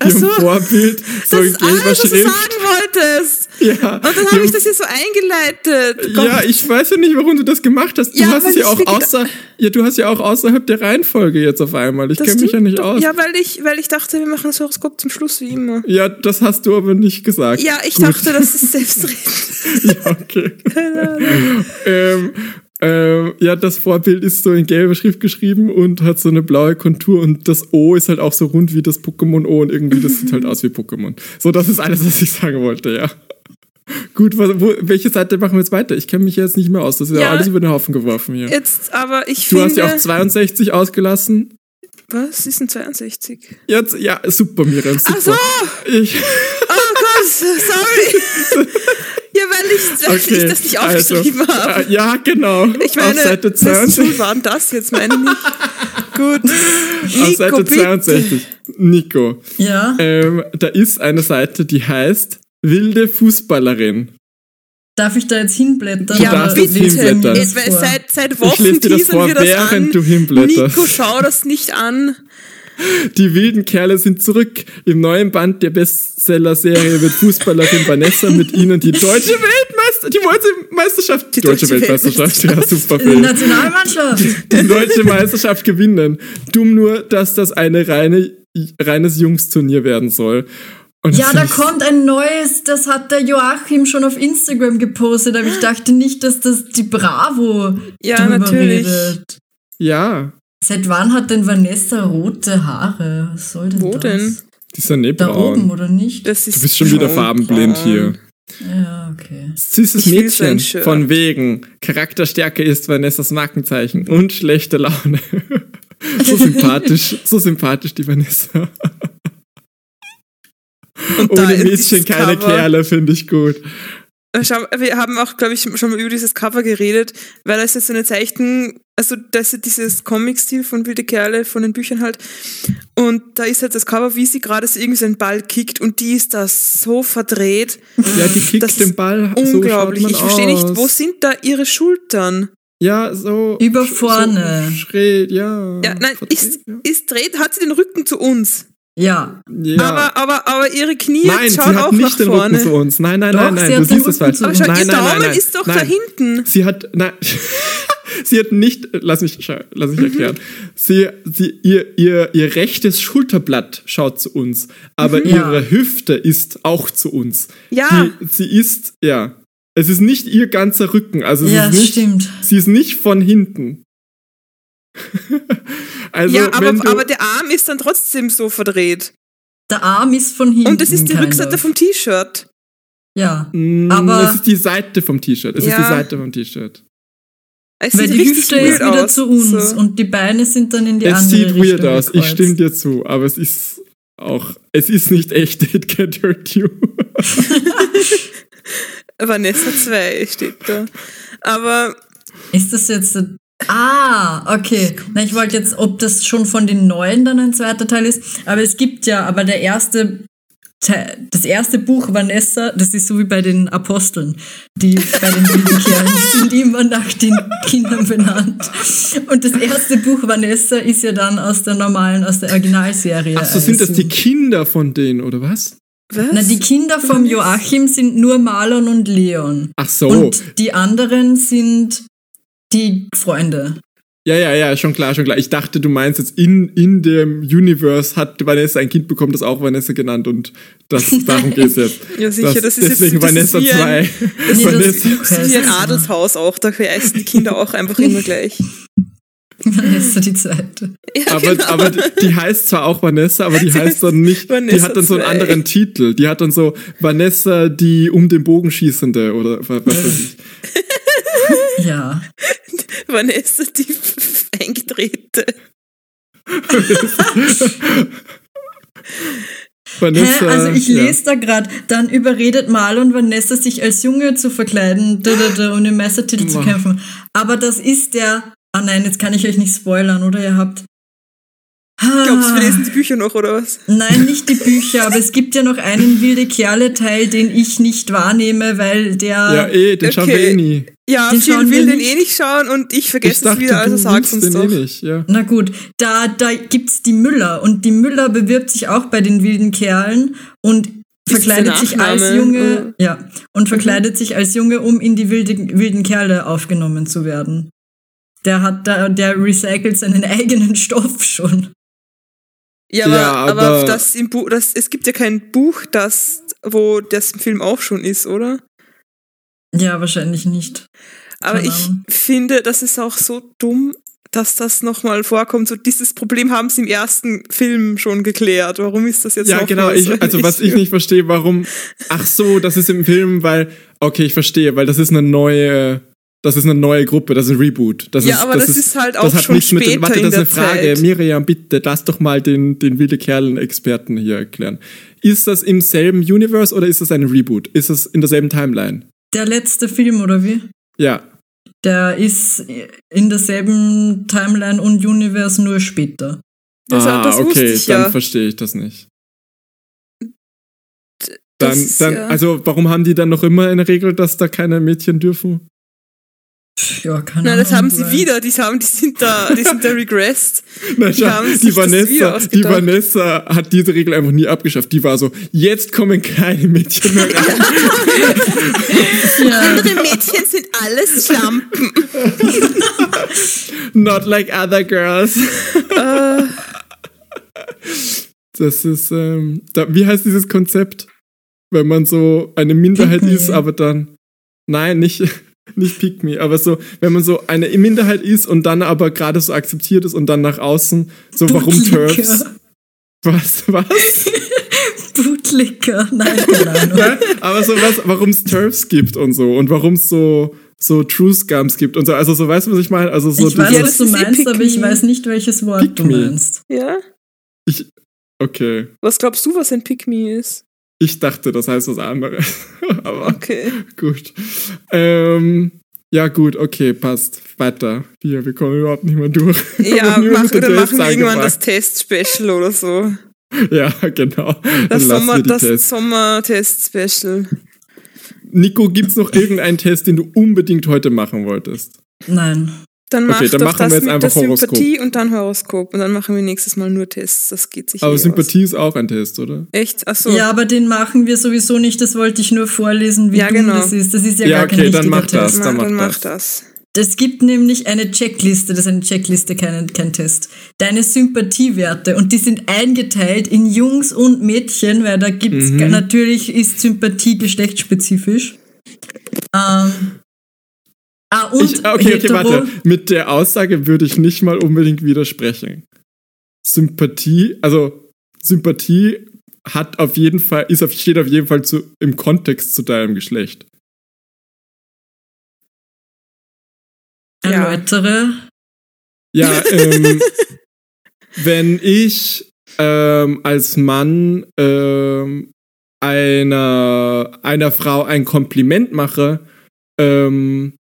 Ach so,
Vorbild
so das ist alles, was du sagen wolltest.
Ja.
Und dann habe ich das hier so eingeleitet.
Gott. Ja, ich weiß ja nicht, warum du das gemacht hast. Du ja, hast es ja auch außer, ja, du hast ja auch außerhalb der Reihenfolge jetzt auf einmal. Ich kenne mich ja nicht aus.
Ja, weil ich, weil ich dachte, wir machen das Horoskop zum Schluss wie immer.
Ja, das hast du aber nicht gesagt.
Ja, ich Gut. dachte, das ist selbstredend.
ja, okay. ähm, Ähm, ja, das Vorbild ist so in gelber Schrift geschrieben und hat so eine blaue Kontur und das O ist halt auch so rund wie das Pokémon O und irgendwie das sieht halt aus wie Pokémon. So, das ist alles, was ich sagen wollte, ja. Gut, was, wo, welche Seite machen wir jetzt weiter? Ich kenne mich jetzt nicht mehr aus. Das ist ja, alles über den Haufen geworfen hier.
Jetzt, aber ich
Du
finde.
hast ja auch 62 ausgelassen.
was ist denn 62?
Jetzt, ja, super, Miriam, super.
Ach so!
Ich,
Oh Gott, sorry. ja, weil ich, weil ich das nicht aufgeschrieben
also,
habe.
äh, Ja, genau.
Ich meine,
auf Seite
was
62.
war denn das jetzt, meine ich nicht? Gut.
Auf
Nico,
Seite
bitte.
62. Nico.
Ja,
Ähm, da ist eine Seite, die heißt Wilde Fußballerin.
darf ich da jetzt hinblättern?
Ja,
mir
hinblättern.
Jetzt, seit, seit
Ich
Wochen
lese dir das
teasern
vor,
wir das
während
an.
du hinblätterst.
Nico, schau das nicht an.
Die wilden Kerle sind zurück. Im neuen Band der Bestseller-Serie wird Fußballerin Vanessa mit ihnen die deutsche Weltmeister, die deutsche Meisterschaft, die deutsche,
deutsche
Weltmeisterschaft, ja, super
Die
Film.
Nationalmannschaft.
die deutsche Meisterschaft gewinnen. Dumm nur, dass das eine reine, reines Jungsturnier werden soll. Und
Ja, da kommt ein neues, das hat der Joachim schon auf Instagram gepostet, aber ich dachte nicht, dass das die Bravo
Ja, natürlich.
redet.
Ja,
Seit wann hat denn Vanessa rote Haare? Was soll denn
Wo
das?
denn?
die ist ja nicht
Da oben,
braun.
oder nicht?
Das ist
Du bist schon wieder
braun.
farbenblind hier.
Ja, okay.
Süßes
Ich
Mädchen, von wegen. Charakterstärke ist Vanessas Markenzeichen und schlechte Laune. so sympathisch, so sympathisch die Vanessa.
Und
Ohne Mädchen keine
Cover.
Kerle, finde ich gut.
Schau, wir haben auch, glaube ich, schon mal über dieses Cover geredet, weil das ist so eine Zeichen, also das ist dieses Comic-Stil von Wilde Kerle, von den Büchern halt. Und da ist halt das Cover, wie sie gerade so irgendwie so einen Ball kickt und die ist da so verdreht.
Ja, die kickt
Das
den
ist
Ball
Unglaublich.
so
ich verstehe nicht, wo sind da ihre Schultern?
Ja, so.
Über vorne.
So schräg, ja.
Ja, nein,
verdreht,
ist,
ja.
ist dreht, hat sie den Rücken zu uns.
Ja.
ja.
Aber, aber, aber ihre Knie
nein, sie
schauen
hat
auch nach
nicht den
vorne.
Rücken zu uns. Nein, nein,
Doch,
nein,
sie
nein, du siehst es falsch.
zu
Aber schau,
nein,
ihr
nein,
Daumen
nein, nein.
ist doch
nein.
da hinten.
Sie hat, nein, sie hat nicht, lass mich, schau- lass mich erklären. Sie, sie, ihr, ihr, ihr rechtes Schulterblatt schaut zu uns, aber
Mhm. Ja.
ihre Hüfte ist auch zu uns.
Ja.
Die, sie ist, ja, es ist nicht ihr ganzer Rücken, also es
Ja,
ist nicht,
stimmt.
sie ist nicht von hinten. also,
ja,
wenn
aber,
du,
aber der Arm ist dann trotzdem so verdreht.
Der Arm ist von hinten.
Und das ist die Rückseite
of.
vom T-Shirt.
Ja.
Mm,
aber-
es ist die Seite vom T-Shirt. Es ist
Ja.
die Seite vom T-Shirt.
Es
Weil
sieht
die Hüfte ist wieder
aus.
zu uns
So.
und die Beine sind dann in die
Es
andere
sieht
Richtung
weird aus, ich stimme dir zu, aber es ist auch, es ist nicht echt, it can't hurt you.
Vanessa 2 steht da. Aber
Ist das jetzt. der- Ah, okay. Na, ich wollte jetzt, ob das schon von den neuen dann ein zweiter Teil ist. Aber es gibt ja, aber der erste. Teil- Das erste Buch Vanessa, das ist so wie bei den Aposteln, die bei den die sind immer nach den Kindern benannt. Und das erste Buch Vanessa ist ja dann aus der normalen, aus der Originalserie.
Ach so, sind das die Kinder von denen, oder was?
was?
Na, die Kinder vom Joachim sind nur Marlon und Leon.
Ach so.
Und die anderen sind die Freunde.
Ja, ja, ja, schon klar, schon klar. Ich dachte, du meinst jetzt in, in dem Universe hat Vanessa ein Kind bekommen, das auch Vanessa genannt und das, darum geht's jetzt.
Ja, sicher, das ist jetzt-
deswegen
das ist
Vanessa
wie ein-
2.
Nee, das
Vanessa,
Buch
Das ist wie ein. Adelshaus auch, da heißen die Kinder auch einfach immer gleich.
Vanessa die zweite.
Ja,
aber,
genau.
aber die heißt zwar auch Vanessa, aber die heißt dann nicht, die
Vanessa
hat dann so einen
2.
anderen Titel. Die hat dann so Vanessa, die um den Bogen schießende oder was weiß ich.
Ja.
Vanessa, die eingedrehte.
Vanessa.
Hä? Also ich
ja.
lese da gerade, dann überredet Marlon Vanessa, sich als Junge zu verkleiden da, da, da, und im Meistertitel zu kämpfen. Aber das ist der. Ah nein, jetzt kann ich euch nicht spoilern, oder? Ihr habt.
Glaubst du, wir
Ah.
lesen die Bücher noch, oder was?
Nein, nicht die Bücher, aber es gibt ja noch einen wilde Kerle-Teil, den ich nicht wahrnehme, weil der.
Ja, eh, den schauen wir
Okay.
eh nie.
Ja,
Den
Phil will den eh nicht schauen und ich
Ich
vergesse es
dachte,
wieder, also sag's uns
den
doch.
eh nicht, ja.
Na gut, da, da gibt's die Müller und die Müller bewirbt sich auch bei den wilden Kerlen und
das
verkleidet sich als? Junge, ja, und verkleidet sich als Junge, um in die wilden, wilden Kerle aufgenommen zu werden. Der hat da, der recycelt seinen eigenen Stoff schon.
Ja, aber,
Ja,
aber,
aber-
das im Buch, das, es gibt ja kein Buch, das, wo das im Film auch schon ist, oder?
Ja, wahrscheinlich nicht.
Aber
Keine
ich
Ahnung.
finde, das ist auch so dumm, dass das nochmal vorkommt. So dieses Problem haben sie im ersten Film schon geklärt. Warum ist das jetzt
Ja,
noch
genau. Ich,
so?
also was ich nicht verstehe, warum. Ach so, das ist im Film, weil. Okay, ich verstehe, weil das ist eine neue. Das ist eine neue Gruppe, das ist ein Reboot. Das
Ja,
ist,
aber das ist halt auch
das hat
schon
nichts mit,
später
Warte,
in
das ist eine Frage.
Zeit.
Miriam, bitte, lass doch mal den, den wilde Kerlen-Experten hier erklären. Ist das im selben Universe oder ist das ein Reboot? Ist das in derselben Timeline?
Der letzte Film, oder wie?
Ja.
Der ist in derselben Timeline und Universe nur später.
Das,
ah,
das
okay,
ich
dann
ja.
verstehe ich das nicht.
Das
Dann,
ist
dann,
ja-
also warum haben die dann noch immer eine Regel, dass da keine Mädchen dürfen?
Ja, keine
Nein, das haben sie wieder. Die, haben, die sind da, die sind da regressed.
Na,
Die
schau, die, Vanessa, die. Vanessa hat diese Regel einfach nie abgeschafft. Die war so, jetzt kommen keine Mädchen mehr rein.
Ja,
Andere Mädchen sind alles Schlampen.
Not like other girls. Das ist, ähm, da, wie heißt dieses Konzept? Wenn man so eine Minderheit ist, aber dann, nein, nicht, nicht pick me, aber so, wenn man so eine Minderheit ist und dann aber gerade so akzeptiert ist und dann nach außen, so, warum. Turfs? Was, was?
Bootlicker. Nein, keine Ahnung.
Ja, aber so was, warum es Turfs gibt und so und warum es so, so True Scums gibt und so. Also so, weißt du, was ich meine? Also so
Ich weiß,
Ja,
was du meinst,
Pick
aber ich
me.
weiß nicht, welches Wort
Pick
du
me.
meinst.
Ja?
ich, okay.
Was glaubst du, was ein Pick-Me ist?
Ich dachte, das heißt was anderes. aber
Okay.
gut. Ähm, ja, gut, okay, passt. Weiter. Wir, wir kommen überhaupt nicht mehr durch.
Ja, mach, oder
Tests
machen wir irgendwann das. Test-Special oder so.
Ja, genau.
Das, Sommer. Sommer-Test-Special.
Nico, gibt's noch irgendeinen Test, den du unbedingt heute machen wolltest?
Nein.
Dann
Okay,
mach
dann
doch
machen
das
wir jetzt
mit
einfach
der
Horoskop.
Sympathie und dann Horoskop. Und dann machen wir nächstes Mal nur Tests. Das geht sich
Aber
eh
Sympathie ist auch ein Test, oder?
Aus. Echt? Achso.
Ja, aber den machen wir sowieso nicht. Das wollte ich nur vorlesen, wie
Ja,
dumm
genau.
das ist. Das ist ja,
Ja,
gar kein
okay, dann
richtiger
mach das.
Test.
dann
Na,
mach
dann mach
das.
das.
Es gibt nämlich eine Checkliste, das ist eine Checkliste, kein, kein Test. Deine Sympathiewerte und die sind eingeteilt in Jungs und Mädchen, weil da gibt's
Mhm.
natürlich ist Sympathie geschlechtsspezifisch. Ähm, ah, und
Ich, okay, okay, warte. Mit der Aussage würde ich nicht mal unbedingt widersprechen. Sympathie, also Sympathie hat auf jeden Fall, ist auf, steht auf jeden Fall zu, im Kontext zu deinem Geschlecht.
Erläutere.
Ja, ähm, wenn ich ähm, als Mann ähm, einer, einer Frau ein Kompliment mache, ähm,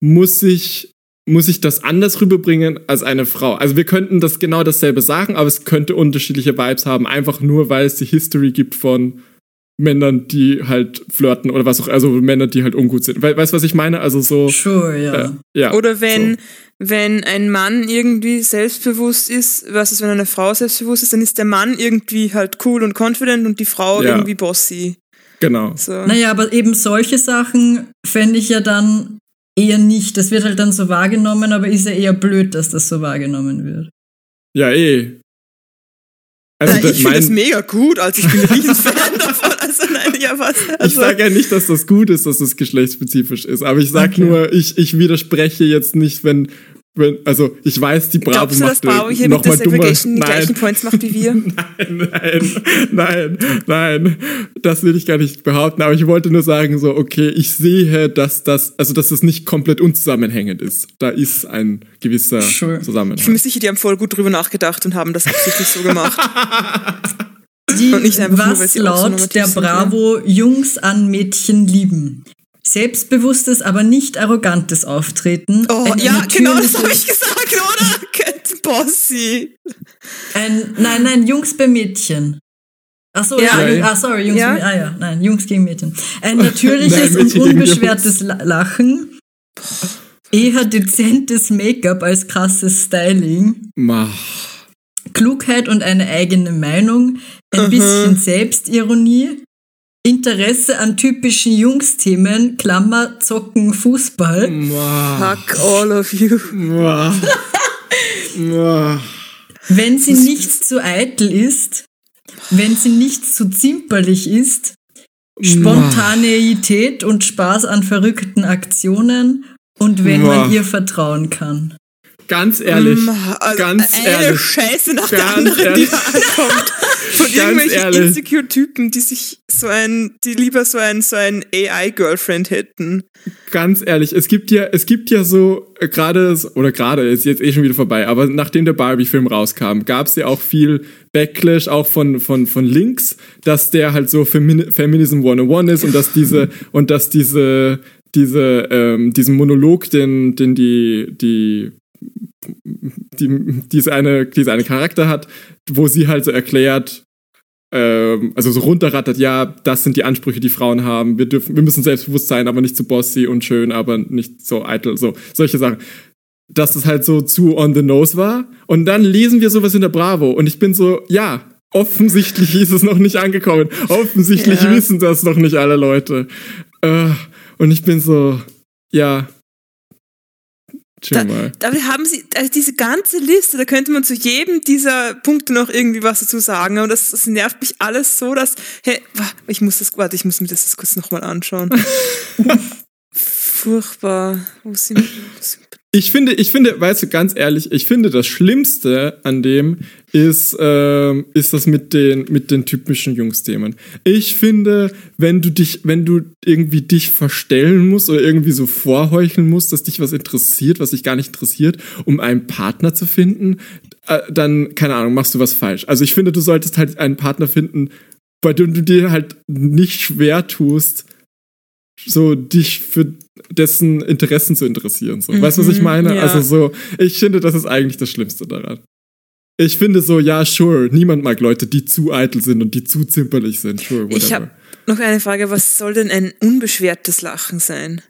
muss ich muss ich das anders rüberbringen als eine Frau. Also wir könnten das genau dasselbe sagen, aber es könnte unterschiedliche Vibes haben, einfach nur weil es die History gibt von Männern, die halt flirten oder was auch, also Männer, die halt ungut sind. We weißt du, was ich meine? Also so,
Sure, ja.
äh, ja.
Oder wenn,
So.
wenn ein Mann irgendwie selbstbewusst ist, versus wenn eine Frau selbstbewusst ist, dann ist der Mann irgendwie halt cool und confident und die Frau
Ja.
irgendwie bossy.
Genau.
So.
Naja, aber eben solche Sachen fände ich ja dann eher nicht. Das wird halt dann so wahrgenommen, aber ist ja eher blöd, dass das so wahrgenommen wird.
Ja, eh. Also da-
ich finde das mega gut, also ich bin ein Riesenfan davon. Also nein, ja was.
ich
Also,
sage ja nicht, dass das gut ist, dass das geschlechtsspezifisch ist, aber ich sage
Okay.
nur, ich, ich widerspreche jetzt nicht, wenn, wenn, also ich weiß, die Bravo
glaubst du, dass
macht äh,
Bravo hier mit
noch
der
mal dummer.
Segregation die
Nein,
gleichen Points macht wie wir?
nein, nein, nein, nein, das will ich gar nicht behaupten, aber ich wollte nur sagen, so, okay, ich sehe, dass das, also dass das nicht komplett unzusammenhängend ist. Da ist ein gewisser
Sure.
Ich bin
Zusammenhang.
mir sicher, die haben voll gut drüber nachgedacht und haben das absichtlich so gemacht.
Die,
nur,
was
so
laut der
sind,
Bravo Jungs an Mädchen lieben. Selbstbewusstes, aber nicht arrogantes Auftreten.
Oh,
Ein
ja, genau, das habe ich gesagt, oder? Kent Bossy.
Ein, nein, nein, Jungs bei Mädchen. Ach so,
Ja.
ja, ah, sorry, Jungs
Ja.
ah ja, nein, Jungs gegen Mädchen. Ein natürliches
Nein,
und unbeschwertes La- Lachen. Eher dezentes Make-up als krasses Styling.
Ma.
Klugheit und eine eigene Meinung. Ein bisschen Selbstironie. Interesse an typischen Jungsthemen, Klammer, Zocken, Fußball.
Ma.
Fuck all of you.
Ma. Ma.
Wenn sie nicht zu eitel ist, wenn sie nicht zu zimperlich ist, Spontaneität und Spaß an verrückten Aktionen und wenn man ihr vertrauen kann.
Ganz ehrlich,
also
ganz
eine
ehrlich.
Scheiße nach der
Ganz
anderen, die
ehrlich.
da ankommt. Von irgendwelchen
ehrlich.
Insecure-Typen, die sich so ein, die lieber so ein, so ein AI-Girlfriend hätten.
Ganz ehrlich, es gibt ja, es gibt ja so äh, gerade oder gerade ist jetzt eh schon wieder vorbei, aber nachdem der Barbie-Film rauskam, gab es ja auch viel Backlash auch von von von Links, dass der halt so Femin Feminism 101 ist und dass diese und dass diese diese ähm, diesen Monolog, den den die die die, diese eine, diese eine Charakter hat, wo sie halt so erklärt, ähm, also so runterrattert, ja, das sind die Ansprüche, die Frauen haben. Wir dürfen, wir müssen selbstbewusst sein, aber nicht zu bossy und schön, aber nicht so eitel, so solche Sachen. Dass es halt so zu on the nose war. Und dann lesen wir sowas in der Bravo und ich bin so, ja, offensichtlich ist es noch nicht angekommen. Offensichtlich
Ja.
wissen das noch nicht alle Leute. Äh, und ich bin so, ja. Mal.
Da haben sie, also diese ganze Liste, da könnte man zu jedem dieser Punkte noch irgendwie was dazu sagen. Aber das, das nervt mich alles so, dass, hey, ich muss das, warte, ich muss mir das jetzt kurz nochmal anschauen. Furchtbar. Wo sind, wo sind
Ich finde, ich finde, weißt du, ganz ehrlich, ich finde das Schlimmste an dem ist, ähm, ist das mit den, mit den typischen Jungsthemen. Ich finde, wenn du dich, wenn du irgendwie dich verstellen musst oder irgendwie so vorheucheln musst, dass dich was interessiert, was dich gar nicht interessiert, um einen Partner zu finden, äh, dann, keine Ahnung, machst du was falsch. Also ich finde, du solltest halt einen Partner finden, bei dem du dir halt nicht schwer tust, so dich für dessen Interessen zu interessieren. So. Weißt du, was ich
Mhm,
meine?
ja.
Also so, ich finde, das ist eigentlich das Schlimmste daran. Ich finde so, ja, sure, niemand mag Leute, die zu eitel sind und die zu zimperlich sind. Sure, whatever.
Ich habe noch eine Frage, was soll denn ein unbeschwertes Lachen sein?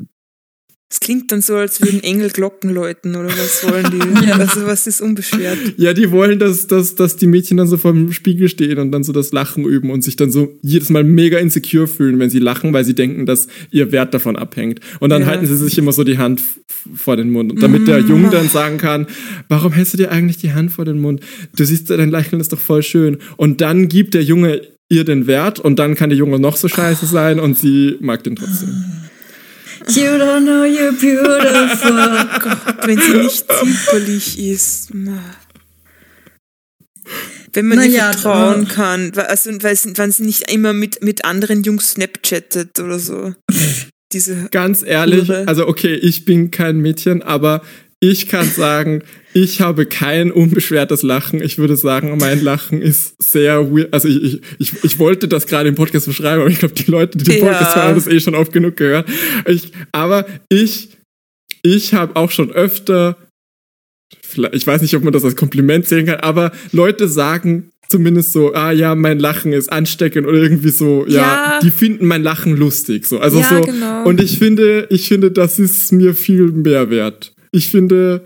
Es klingt dann so, als würden Engel Glocken läuten oder was wollen die?
Ja.
Also was ist unbeschwert?
ja, die wollen, dass, dass, dass die Mädchen dann so vor dem Spiegel stehen und dann so das Lachen üben und sich dann so jedes Mal mega insecure fühlen, wenn sie lachen, weil sie denken, dass ihr Wert davon abhängt. Und dann
Ja.
halten sie sich immer so die Hand vor den Mund. Und damit der Junge dann sagen kann, warum hältst du dir eigentlich die Hand vor den Mund? Du siehst, dein Lächeln ist doch voll schön. Und dann gibt der Junge ihr den Wert und dann kann der Junge noch so scheiße sein und sie mag den trotzdem.
You don't know you're beautiful.
Gott, wenn sie nicht zimperlich ist. Wenn man
Na
ihr
ja,
vertrauen
da-
kann, also wenn sie nicht immer mit, mit anderen Jungs snapchattet oder so. Diese
Ganz ehrlich,
Irre.
also okay, ich bin kein Mädchen, aber ich kann sagen, ich habe kein unbeschwertes Lachen. Ich würde sagen, mein Lachen ist sehr weird. Also ich, ich, ich, ich wollte das gerade im Podcast beschreiben, aber ich glaube, die Leute, die den
Ja.
Podcast hören, haben das eh schon oft genug gehört. Ich, aber ich, ich habe auch schon öfter, ich weiß nicht, ob man das als Kompliment sehen kann, aber Leute sagen zumindest so, ah ja, mein Lachen ist ansteckend oder irgendwie so, ja,
Ja.
die finden mein Lachen lustig. So, also
Ja,
so.
genau.
Und ich finde, ich finde, das ist mir viel mehr wert. Ich finde,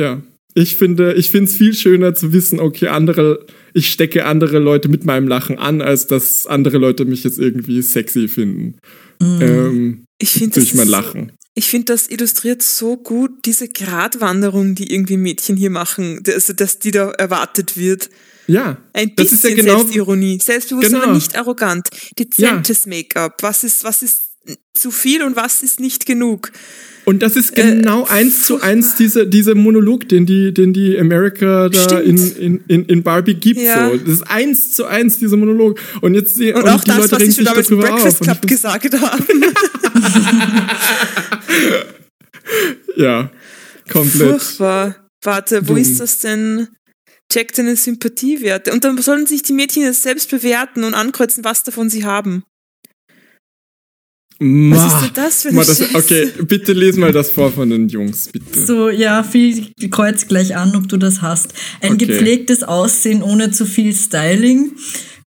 ja, ich finde, ich finde es viel schöner zu wissen, okay, andere, ich stecke andere Leute mit meinem Lachen an, als dass andere Leute mich jetzt irgendwie sexy finden. Ähm,
ich finde
durch mein
so-
Lachen.
Ich finde, das illustriert so gut diese Gratwanderung, die irgendwie Mädchen hier machen, also dass die da erwartet wird.
Ja.
Ein
Das
bisschen
ist ja genau-
Selbstironie, selbstbewusst,
Genau.
aber nicht arrogant. Dezentes Make-up. Was ist, was ist zu viel und was ist nicht genug?
Und das ist
Äh,
genau eins zu eins diese, diese Monolog, den die, den die America da in, in, in, in Barbie gibt.
Ja.
So. Das ist eins zu eins dieser Monolog. Und jetzt sie-
Und, auch
die
das,
Leute
was sie schon damals im Breakfast.
Und ich
Club gesagt haben.
Ja, komplett.
Furchtbar. Warte, wo
Dumm.
ist das denn? Check deine Sympathiewerte. Und dann sollen sich die Mädchen jetzt selbst bewerten und ankreuzen, was davon sie haben. Was
Ma,
ist denn das für eine
ma, das? Okay, bitte les mal das vor von den Jungs, bitte.
So, ja, viel kreuz gleich an, ob du das hast. Ein
Okay.
gepflegtes Aussehen ohne zu viel Styling.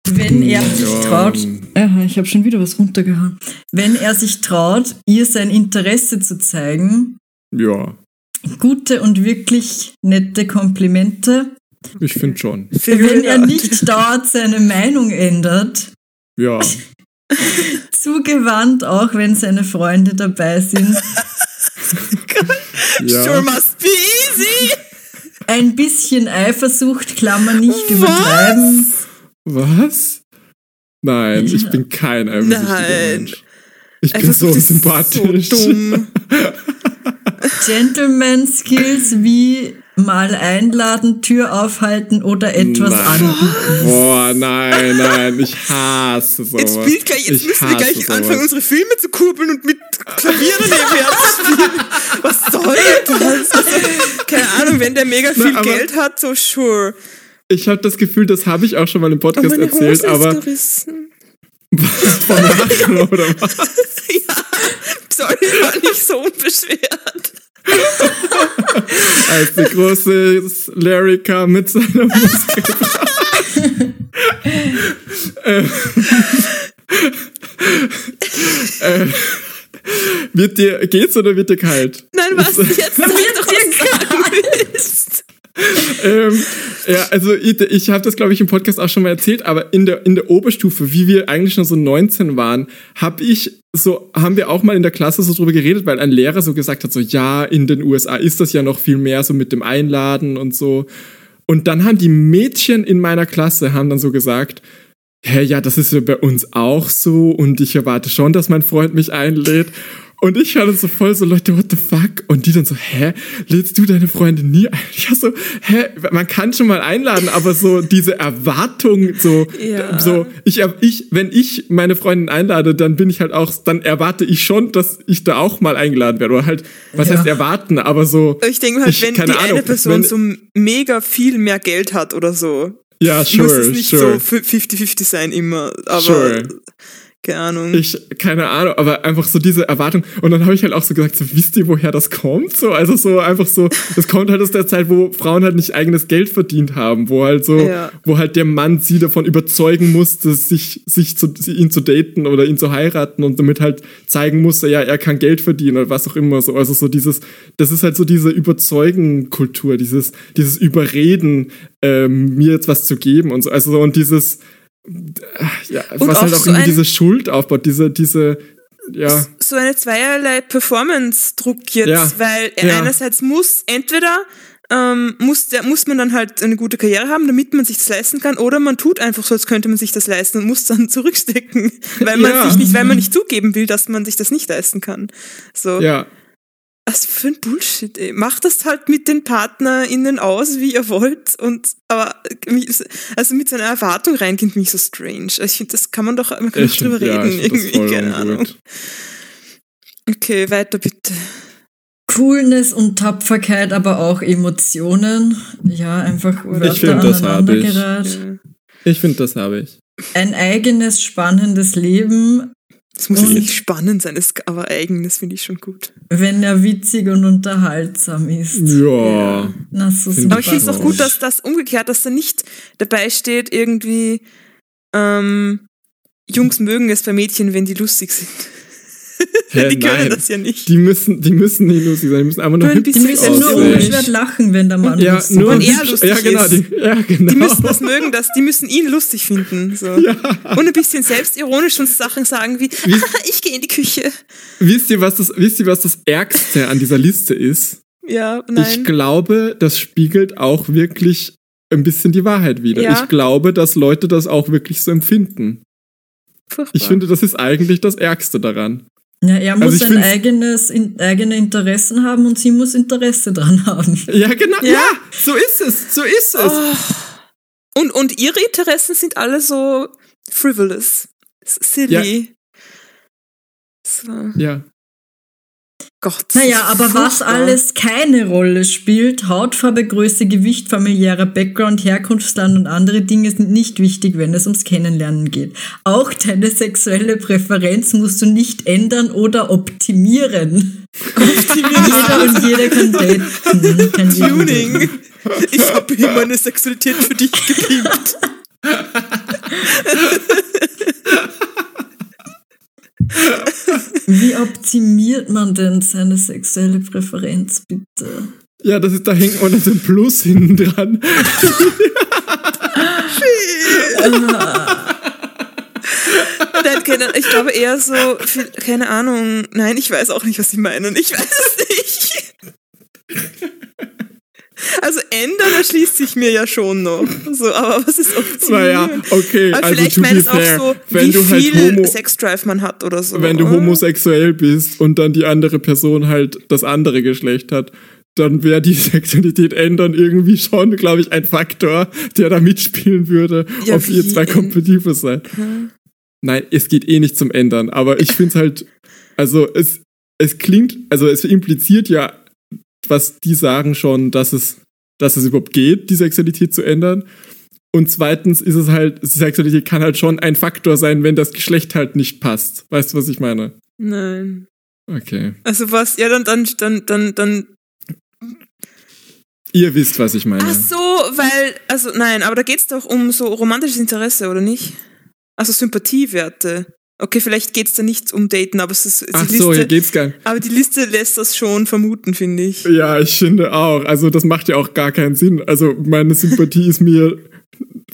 Wenn er sich
Ja.
traut, Aha, ich habe schon wieder was runtergehauen. Wenn er sich traut, ihr sein Interesse zu zeigen,
Ja,
gute und wirklich nette Komplimente.
ich finde schon.
Wenn er nicht dauernd seine Meinung ändert,
Ja.
zugewandt, auch wenn seine Freunde dabei sind.
ja.
Sure must be easy.
Ein bisschen Eifersucht, Klammer nicht übertreiben.
Was? Nein, ich bin kein eifersüchtiger
Nein.
Mensch. Ich bin so sympathisch.
So dumm.
Gentleman Skills wie mal einladen, Tür aufhalten oder etwas
Nein.
anbieten.
Boah, nein, nein, ich hasse sowas.
Jetzt, spielt gleich, jetzt
Ich
müssen wir gleich
sowas.
anfangen, unsere Filme zu kurbeln und mit Klavieren nebenher zu spielen. Was soll das? Also, keine Ahnung, wenn der mega viel
aber-
Geld hat, so sure.
Ich habe das Gefühl, das habe ich auch schon mal im
Oh,
Podcast
meine
erzählt, aber
gerissen.
vom Lachen oder was?
Ja, sorry, war nicht so unbeschwert.
Als der große Larry kam mit seiner Musik. äh, äh, wird dir, geht's oder wird dir kalt?
Nein, was jetzt? Sag doch, sagen willst.
Ähm, ja, also ich, ich habe das, glaube ich, im Podcast auch schon mal erzählt, aber in der, in der Oberstufe, wie wir eigentlich schon so 19 waren, habe ich so, haben wir auch mal in der Klasse so drüber geredet, weil ein Lehrer so gesagt hat, so ja, in den USA ist das ja noch viel mehr so mit dem Einladen und so. Und dann haben die Mädchen in meiner Klasse haben dann so gesagt, hä, ja, das ist ja bei uns auch so und ich erwarte schon, dass mein Freund mich einlädt. Und ich war dann so voll so, Leute, what the fuck? Und die dann so, hä, lädst du deine Freunde nie ein? Ich war so, hä, man kann schon mal einladen, aber so diese Erwartung, so,
Ja.
so, ich, ich, wenn ich meine Freundin einlade, dann bin ich halt auch, dann erwarte ich schon, dass ich da auch mal eingeladen werde. Oder halt, was
Ja.
heißt erwarten, aber so.
Ich denke halt, wenn die
keine
eine
Ahnung,
Person
wenn-
so mega viel mehr Geld hat oder so,
Ja,
muss
sure,
es nicht
sure.
so 50-50 sein immer. Aber
Sure.
Keine Ahnung.
Ich, keine Ahnung, aber einfach so diese Erwartung. Und dann habe ich halt auch so gesagt, so, wisst ihr, woher das kommt? So, also so einfach so, das kommt halt aus der Zeit, wo Frauen halt nicht eigenes Geld verdient haben, wo halt so,
Ja.
wo halt der Mann sie davon überzeugen musste, sich, sich zu, ihn zu daten oder ihn zu heiraten und damit halt zeigen musste, ja, er kann Geld verdienen oder was auch immer so. Also so dieses, das ist halt so diese Überzeugen-Kultur, dieses, dieses Überreden, ähm, mir jetzt was zu geben und so. Also so, und dieses, ja,
Und
was halt
auch so
irgendwie diese Schuld aufbaut, diese, diese, ja,
so eine zweierlei Performance-Druck jetzt,
Ja,
weil
ja.
einerseits muss entweder ähm, muss, der, muss man dann halt eine gute Karriere haben, damit man sich das leisten kann, oder man tut einfach so, als könnte man sich das leisten und muss dann zurückstecken, weil man sich nicht, weil man nicht zugeben will, dass man sich das nicht leisten kann. So.
ja,
Was für ein Bullshit, ey. Macht das halt mit den PartnerInnen aus, wie ihr wollt. Und aber also mit seiner Erwartung reingehen, finde ich so strange. Also ich finde, das kann man doch man kann
ich
doch drüber
ja,
reden.
ich
irgendwie,
voll
keine Ahnung. Okay, weiter bitte.
Coolness und Tapferkeit, aber auch Emotionen. Ja, einfach Wörter
find, das hab ich. Ich finde, das habe ich.
Ein eigenes, spannendes Leben,
Das muss jetzt
Und-
nicht spannend sein, das, aber eigenes finde ich schon gut.
wenn er witzig und unterhaltsam ist.
Ja.
Na, so
Find
super.
Aber ich finde es auch gut, dass das umgekehrt, dass da nicht dabei steht, irgendwie, ähm, Jungs mögen es bei Mädchen, wenn die lustig sind.
Hä,
die können
nein.
das ja nicht.
Die müssen, die müssen nicht lustig sein, die müssen einfach nur hübsch
Die
bisschen
müssen nur unbeschwert lachen, wenn der Mann
Ja,
lustig
nur
Und
ist.
er lustig
ja, genau,
ist.
die, ja, genau.
Die müssen das mögen, das, die müssen ihn lustig finden. So. Und ein bisschen selbstironisch und Sachen sagen wie,
Wie-
ich gehe in die Küche.
wisst ihr, was das, wisst ihr, was das Ärgste an dieser Liste ist?
Ja,
Ich
nein.
glaube, das spiegelt auch wirklich ein bisschen die Wahrheit wider.
Ja.
Ich glaube, dass Leute das auch wirklich so empfinden.
Furchtbar.
Ich finde, das ist eigentlich das Ärgste daran.
Ja, er
Also
muss
ich
ein eigenes, in, eigene Interessen haben und sie muss Interesse dran haben.
Ja, genau. Ja,
Ja.
so ist es. So ist es.
Oh. Und, und ihre Interessen sind alle so frivolous, silly. So.
Ja.
Gott.
Naja, aber was
furchtbar.
alles keine Rolle spielt, Hautfarbe, Größe, Gewicht, familiärer Background, Herkunftsland und andere Dinge sind nicht wichtig, wenn es ums Kennenlernen geht. Auch deine sexuelle Präferenz musst du nicht ändern oder optimieren. jeder und jeder kann daten. Kann jeder
Tuning. Ich habe hier meine Sexualität für dich gepimpt.
Wie optimiert man denn seine sexuelle Präferenz, bitte?
Ja, das ist, da hängt man so ein Plus hinten dran.
Nein, keine, ich glaube eher so, viel, keine Ahnung. Nein, ich weiß auch nicht, was sie meinen. Ich weiß es nicht. Also ändern erschließt sich mir ja schon noch. So, aber was ist optimieren?
Naja, okay,
aber
also
vielleicht meinst
fair,
auch so,
wenn
wie
du halt
viel
homo-
Sexdrive man hat oder so.
wenn du homosexuell bist und dann die andere Person halt das andere Geschlecht hat, dann wäre die Sexualität ändern irgendwie schon, glaube ich, ein Faktor, der da mitspielen würde,
Ja,
ob ihr zwei kompatibel seid. Nein, es geht eh nicht zum Ändern, aber ich finde es halt, also es, es klingt, also es impliziert ja, was die sagen schon, dass es, dass es überhaupt geht, die Sexualität zu ändern. Und zweitens ist es halt, Sexualität kann halt schon ein Faktor sein, wenn das Geschlecht halt nicht passt. Weißt du, was ich meine?
Nein.
Okay.
Also was, ja, dann, dann, dann, dann, dann.
Ihr wisst, was ich meine.
Ach so, weil, also nein, aber da geht's doch um so romantisches Interesse, oder nicht? Also Sympathiewerte. Okay, vielleicht geht's da nicht um Daten, aber es ist die
Ach
Liste,
so, hier geht's gar nicht.
aber die Liste lässt das schon vermuten, finde ich.
Ja, ich finde auch. Also das macht ja auch gar keinen Sinn. Also meine Sympathie ist mir,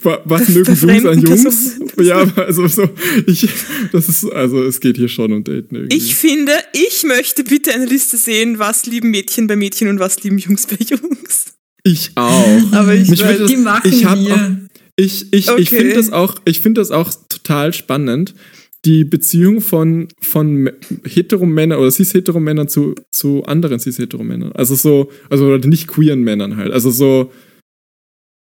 wa- was mögen Jungs an Jungs? Ja, also so, ich, das ist, also es geht hier schon um Daten irgendwie.
Ich finde, ich möchte bitte eine Liste sehen, was lieben Mädchen bei Mädchen und was lieben Jungs bei Jungs.
Ich auch.
Aber ich
Mich
weiß,
Die machen
ich hab
wir.
auch- Ich, ich, ich
Okay.
finde das auch, ich finde das auch total spannend, die Beziehung von, von Heteromännern oder cis-Heteromännern zu, zu anderen cis-Heteromännern. Also so, also nicht queeren Männern halt. Also so,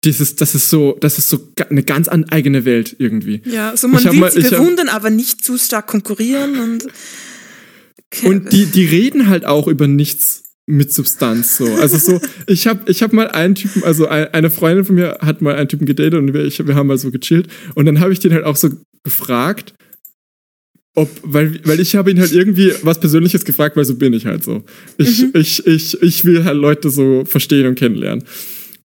dieses, das ist so, das ist so eine ganz an eigene Welt irgendwie.
ja, so man
Ich hab
will
mal-
sie
ich hab-
bewundern, aber nicht zu stark konkurrieren und.
Und die, die reden halt auch über nichts mit Substanz so. Also so, ich habe ich hab mal einen Typen, also ein, eine Freundin von mir hat mal einen Typen gedatet und wir, ich, wir haben mal so gechillt und dann habe ich den halt auch so gefragt, ob, weil, weil ich habe ihn halt irgendwie was Persönliches gefragt, weil so bin ich halt so. Ich, ich, ich, ich will halt Leute so verstehen und kennenlernen.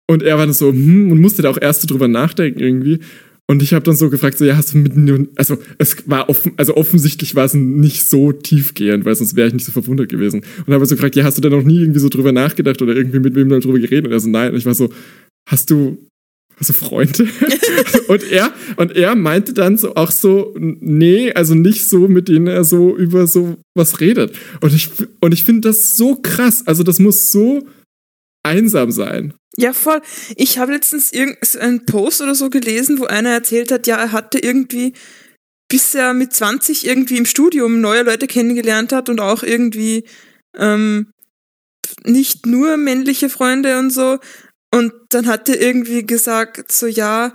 Und er war dann so, hm, und musste da auch erst so drüber nachdenken irgendwie. Und ich habe dann so gefragt, so, ja, hast du mit also es war offen, also offensichtlich war es nicht so tiefgehend, weil sonst wäre ich nicht so verwundert gewesen. Und habe so gefragt, ja, hast du da noch nie irgendwie so drüber nachgedacht oder irgendwie mit wem darüber geredet? Und er so, nein. Und ich war so, hast du, du Freunde? und er, und er meinte dann so auch so, nee, also nicht so, mit denen er so über so was redet. Und ich, und ich finde das so krass. Also das muss so einsam sein.
Ja, voll. Ich habe letztens irgendeinen Post oder so gelesen, wo einer erzählt hat, ja, er hatte irgendwie, bis er mit 20 irgendwie im Studium neue Leute kennengelernt hat und auch irgendwie ähm, nicht nur männliche Freunde und so. Und dann hat er irgendwie gesagt, so ja,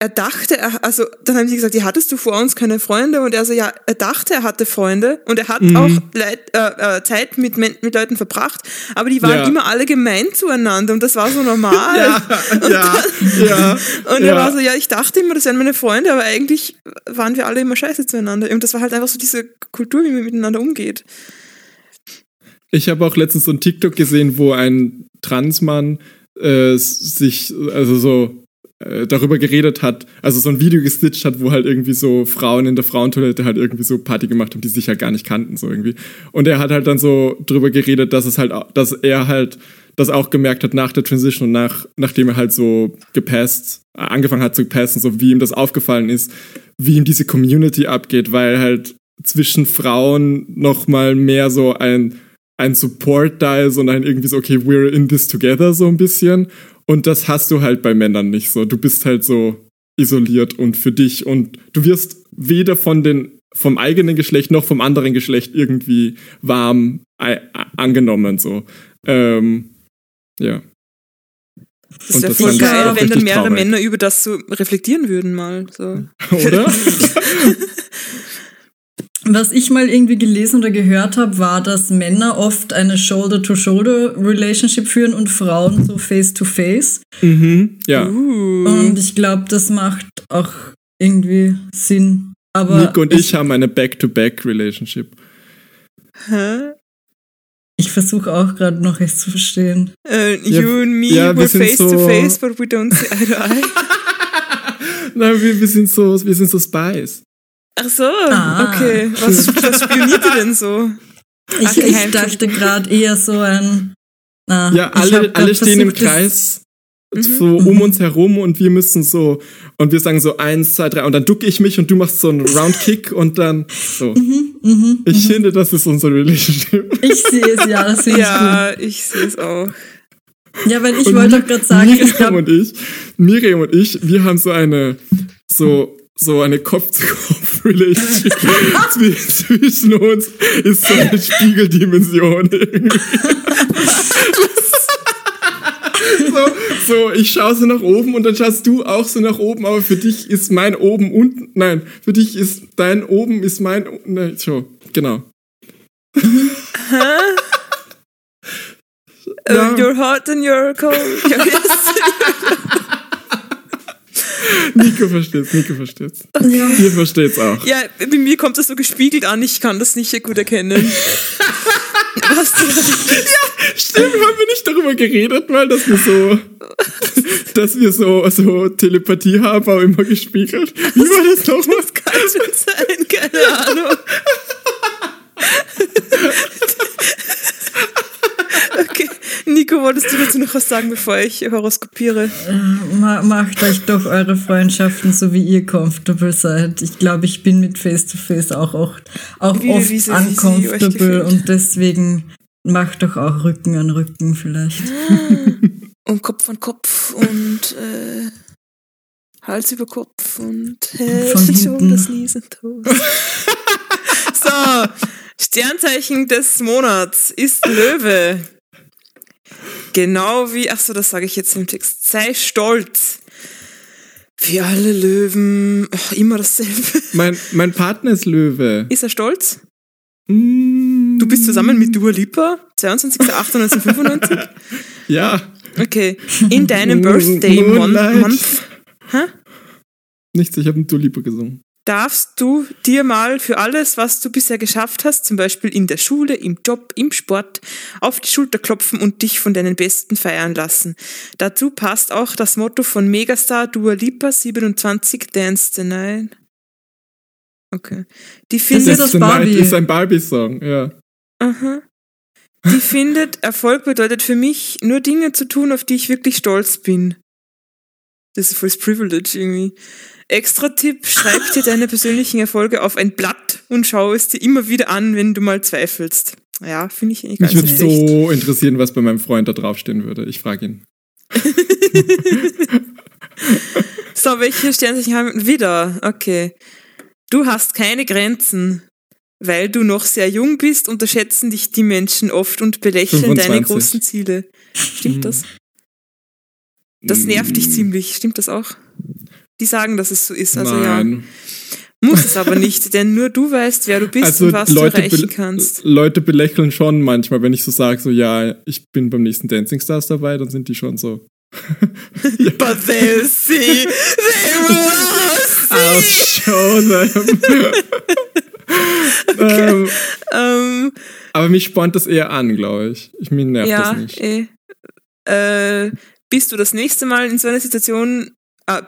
er dachte, er, also dann haben sie gesagt, ja, hattest du vor uns keine Freunde? Und er so, ja, er dachte, er hatte Freunde und er hat
Mhm.
auch Leit, äh, äh, Zeit mit, mit Leuten verbracht, aber die waren
Ja.
immer alle gemein zueinander und das war so normal.
ja, ja.
Und
ja.
er war so, ja, ich dachte immer, das wären meine Freunde, aber eigentlich waren wir alle immer scheiße zueinander. Und das war halt einfach so diese Kultur, wie man miteinander umgeht.
Ich habe auch letztens so ein TikTok gesehen, wo ein Transmann äh, sich, also so äh, darüber geredet hat, also so ein Video gestitcht hat, wo halt irgendwie so Frauen in der Frauentoilette halt irgendwie so Party gemacht haben, die sich halt gar nicht kannten, so irgendwie. Und er hat halt dann so drüber geredet, dass es halt, dass er halt das auch gemerkt hat nach der Transition und nach, nachdem er halt so gepasst, äh, angefangen hat zu passen, so wie ihm das aufgefallen ist, wie ihm diese Community abgeht, weil halt zwischen Frauen noch mal mehr so ein ein Support da ist und ein irgendwie so, okay, we're in this together so ein bisschen. Und das hast du halt bei Männern nicht so. Du bist halt so isoliert und für dich und du wirst weder von den vom eigenen Geschlecht noch vom anderen Geschlecht irgendwie warm äh, angenommen so. Ähm, ja.
Das wäre voll geil, wenn dann mehrere
traurig.
Männer über das so reflektieren würden mal. So.
Oder?
Was ich mal irgendwie gelesen oder gehört habe, war, dass Männer oft eine Shoulder-to-Shoulder-Relationship führen und Frauen so Face-to-Face.
mhm. Ja.
Uh.
Und ich glaube, das macht auch irgendwie Sinn. Aber
Nico und ich haben eine Back-to-Back-Relationship.
Hä?
ich versuche auch gerade noch es zu verstehen.
Ja,
you and me,
ja,
we're
sind
face
so-
to face, but we don't see eye to eye.
Nein, wir, wir sind so, wir sind so Spies.
Ach so,
Ah.
okay. Was, was spioniert ihr denn so?
Ich, ich dachte gerade eher so ein. Na,
Ja,
ich
alle, alle stehen im Kreis
Mhm.
so um uns herum und wir müssen so und wir sagen so eins, zwei, drei und dann ducke ich mich und du machst so einen Roundkick und dann so.
Mhm,
Ich finde, das ist unsere Relationship.
Ich sehe es, ja, das sehe ich gut.
Ja, ich sehe es auch.
Ja, weil ich
Und
wollte doch gerade sagen, ich
Miriam
glaube,
und ich, Miriam und ich, wir haben so eine, so, so eine Kopf-zu-Kopf-Relation. Zwi- Zwischen uns ist so eine Spiegeldimension irgendwie. so, so, ich schaue so nach oben und dann schaust du auch so nach oben, aber für dich ist mein oben unten, nein, für dich ist dein oben ist mein, nein, so, genau. Ja.
Uh, you're hot and you're cold.
Nico versteht's, Nico versteht's.
ja.
Ihr versteht's auch.
ja, bei mir kommt das so gespiegelt an, ich kann das nicht gut erkennen. Was du
Stimmt, haben wir nicht darüber geredet, weil dass wir so, dass wir so, so Telepathie haben, aber immer gespiegelt. Wie war das nochmal?
Das kann schon sein, keine Ahnung. Okay, Nico, wolltest du dazu noch was sagen, bevor ich horoskopiere?
Ma macht euch doch eure Freundschaften so, wie ihr comfortable seid. Ich glaube, ich bin mit Face-to-Face auch, auch, auch
Wie-
oft
wie sie-
uncomfortable und deswegen macht doch auch Rücken an Rücken vielleicht.
Und Kopf an Kopf und äh, Hals über Kopf und. Shoulders, Knees and Toes. so, Sternzeichen des Monats ist Löwe. Genau wie, ach so, das sage ich jetzt im Text. Sei stolz. Wie alle Löwen, oh, immer dasselbe.
Mein, mein Partner ist Löwe.
Ist er stolz?
Mm,
Du bist zusammen mit Dua Lipa, 22.08.1995?
Ja.
Okay. In deinem Birthday. Month, Month
Nichts, ich habe einen Tulipe gesungen.
Darfst du dir mal für alles, was du bisher geschafft hast, zum Beispiel in der Schule, im Job, im Sport, auf die Schulter klopfen und dich von deinen Besten feiern lassen. Dazu passt auch das Motto von Megastar Dua Lipa 27 Dance the Night. Okay. Die
Das
findet,
ist aus
Letzte Night
Barbie.
ist ein Barbie-Song, ja.
aha, die findet, Erfolg bedeutet für mich, nur Dinge zu tun, auf die ich wirklich stolz bin. Das ist voll das Privilege irgendwie. Extra Tipp, schreib dir deine persönlichen Erfolge auf ein Blatt und schau es dir immer wieder an, wenn du mal zweifelst. Ja, finde ich eigentlich
Mich
ganz
würde
nicht schlecht.
so interessieren, was bei meinem Freund da draufstehen würde. Ich frage ihn.
So, welche Sternzeichen haben wir? Wieder, okay. Du hast keine Grenzen. Weil du noch sehr jung bist, unterschätzen dich die Menschen oft und belächeln deine
25.
großen Ziele. Stimmt das? Das nervt dich
Mm,
ziemlich. Stimmt das auch? Die sagen, dass es so ist. Also ja.
Nein.
Muss es aber nicht, denn nur du weißt, wer du bist
Also
und was
Leute,
du erreichen kannst.
Leute belächeln schon manchmal, wenn ich so sage, so ja, ich bin beim nächsten Dancing Stars dabei, dann sind die schon so.
But they'll see, they will
I'll show them. ähm,
ähm,
aber mich spornt das eher an, glaube ich. Ich mich nervt
Ja,
das nicht.
eh. Äh, bist du das nächste Mal in so einer Situation,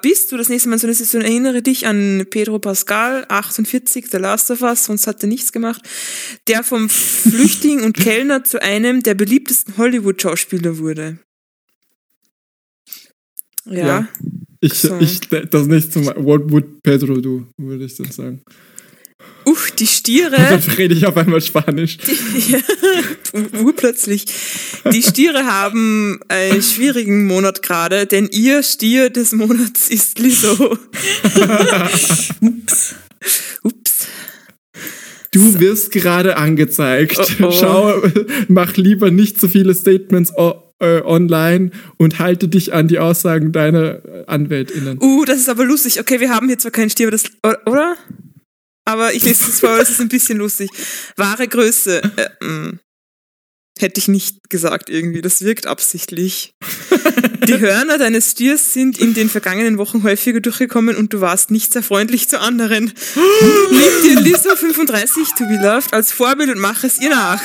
bist du das nächste Mal in so einer Situation, erinnere dich an Pedro Pascal, 48, The Last of Us, sonst hat er nichts gemacht, der vom Flüchtling und Kellner zu einem der beliebtesten Hollywood-Schauspieler wurde. Ja.
Ja. Ich,
So.
ich, das nächste Mal, what would Pedro do, würde ich dann sagen.
Uff, die Stiere.
Dann rede ich auf einmal Spanisch.
Ja, urplötzlich. Die Stiere haben einen schwierigen Monat gerade, denn ihr Stier des Monats ist Lizzo.
Ups.
Ups.
Du wirst gerade angezeigt.
Oh, oh.
Schau, mach lieber nicht so viele Statements äh, online und halte dich an die Aussagen deiner AnwältInnen.
Uh, das ist aber lustig. Okay, wir haben hier zwar keinen Stier, aber das, oder? Aber ich lese das vor, das ist ein bisschen lustig. Wahre Größe. Äh, mh. Hätte ich nicht gesagt irgendwie. Das wirkt absichtlich. Die Hörner deines Stiers sind in den vergangenen Wochen häufiger durchgekommen und du warst nicht sehr freundlich zu anderen. Nimm dir Lizzo 35 to be loved als Vorbild und mach es ihr nach.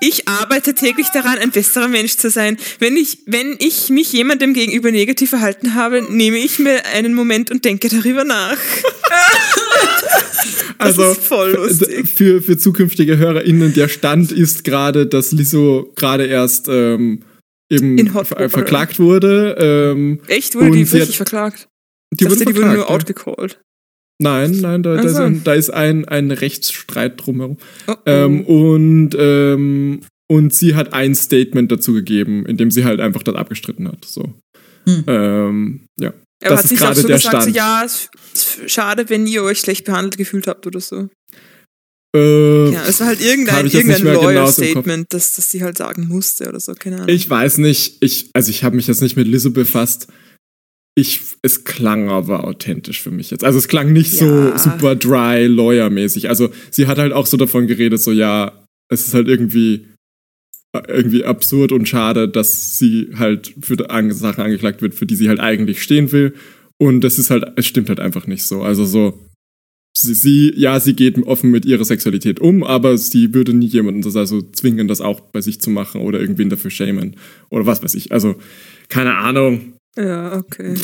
Ich arbeite täglich daran, ein besserer Mensch zu sein. Wenn ich, wenn ich mich jemandem gegenüber negativ verhalten habe, nehme ich mir einen Moment und denke darüber nach.
Also
ist voll lustig.
für, für zukünftige HörerInnen, der Stand ist gerade, dass Lizzo gerade erst ähm, eben
In Hot
ver verklagt wurde. Ähm,
Echt? Wurde die wirklich
hat-
verklagt?
die wurde
die wurde nur
verklagt,
outgecalled.
Nein, nein, da, da, ist,
so.
ein, da ist ein, ein Rechtsstreit drumherum.
Oh, oh.
Ähm, und ähm, und sie hat ein Statement dazu gegeben, in dem sie halt einfach das abgestritten hat. So.
Hm.
Ähm, ja.
Aber
das
hat
ist gerade
so
der
gesagt, so,
Stand.
ja, es ist schade, wenn ihr euch schlecht behandelt gefühlt habt oder so.
Äh,
Ja, es war halt irgendein, irgendein
mehr genau so.
Lawyer-Statement, das, das sie halt sagen musste oder so, keine Ahnung.
Ich weiß nicht, ich, also ich habe mich jetzt nicht mit Lizzo befasst. Ich, es klang aber authentisch für mich jetzt. Also es klang nicht so
Ja.
super dry, lawyer-mäßig. Also sie hat halt auch so davon geredet, so ja, es ist halt irgendwie, irgendwie absurd und schade, dass sie halt für Sachen angeklagt wird, für die sie halt eigentlich stehen will. Und das ist halt, es stimmt halt einfach nicht so. Also so, sie, sie ja, sie geht offen mit ihrer Sexualität um, aber sie würde nie jemanden das also zwingen, das auch bei sich zu machen oder irgendwen dafür schämen oder was weiß ich. Also, keine Ahnung.
ja, okay.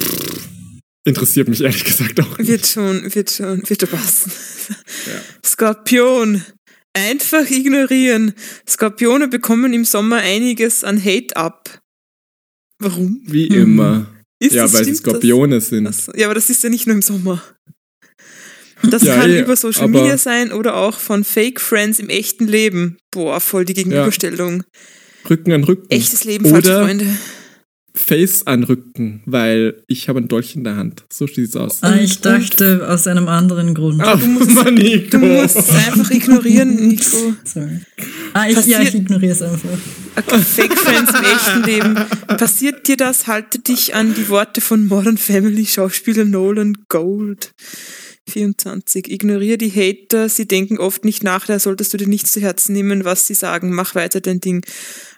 Interessiert mich ehrlich gesagt auch nicht.
Wird schon, wird schon, wird schon passen. Skorpion. Einfach ignorieren. Skorpione bekommen im Sommer einiges an Hate ab. Warum?
Wie immer.
Ist
ja, weil sie
stimmt das?
Skorpione sind.
Ja, aber das ist ja nicht nur im Sommer. Das
Ja,
kann
eh,
über Social Media sein oder auch von Fake Friends im echten Leben. Boah, voll die Gegenüberstellung.
Rücken an Rücken.
Echtes Leben, falsche
Oder
Freunde.
Face an Rücken, weil ich habe ein Dolch in der Hand. So sieht's aus.
Ah, ich dachte aus einem anderen Grund.
Ach,
du musst-
Mann, Nico.
Du musst es einfach ignorieren, Nico.
Sorry. Ah, ich, ja, ich ignoriere es einfach.
Okay, Fake Friends im echten Leben. Passiert dir das? Halte dich an die Worte von Modern Family Schauspieler Nolan Gold. 24. Ignoriere die Hater, sie denken oft nicht nach, da solltest du dir nichts zu Herzen nehmen, was sie sagen. Mach weiter dein Ding.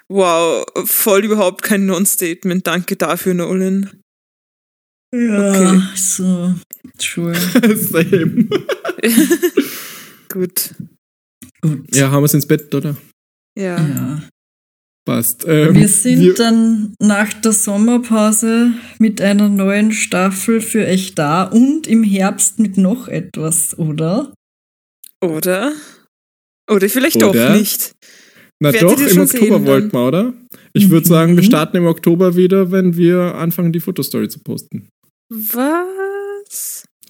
Wow, voll überhaupt kein Non-Statement. Danke dafür, Nolan.
Ja,
Okay.
so, sure.
Same.
Gut.
Gut.
Ja, haben wir es ins Bett, oder?
Ja.
Ja.
Passt. Ähm,
Wir sind
wir-
dann nach der Sommerpause mit einer neuen Staffel für euch da und im Herbst mit noch etwas, oder?
Oder? Oder vielleicht
Oder?
doch nicht.
Na
werdet
doch, im Oktober wollten wir, oder? Ich würde
Mhm.
sagen, wir starten im Oktober wieder, wenn wir anfangen, die Fotostory zu posten.
Was?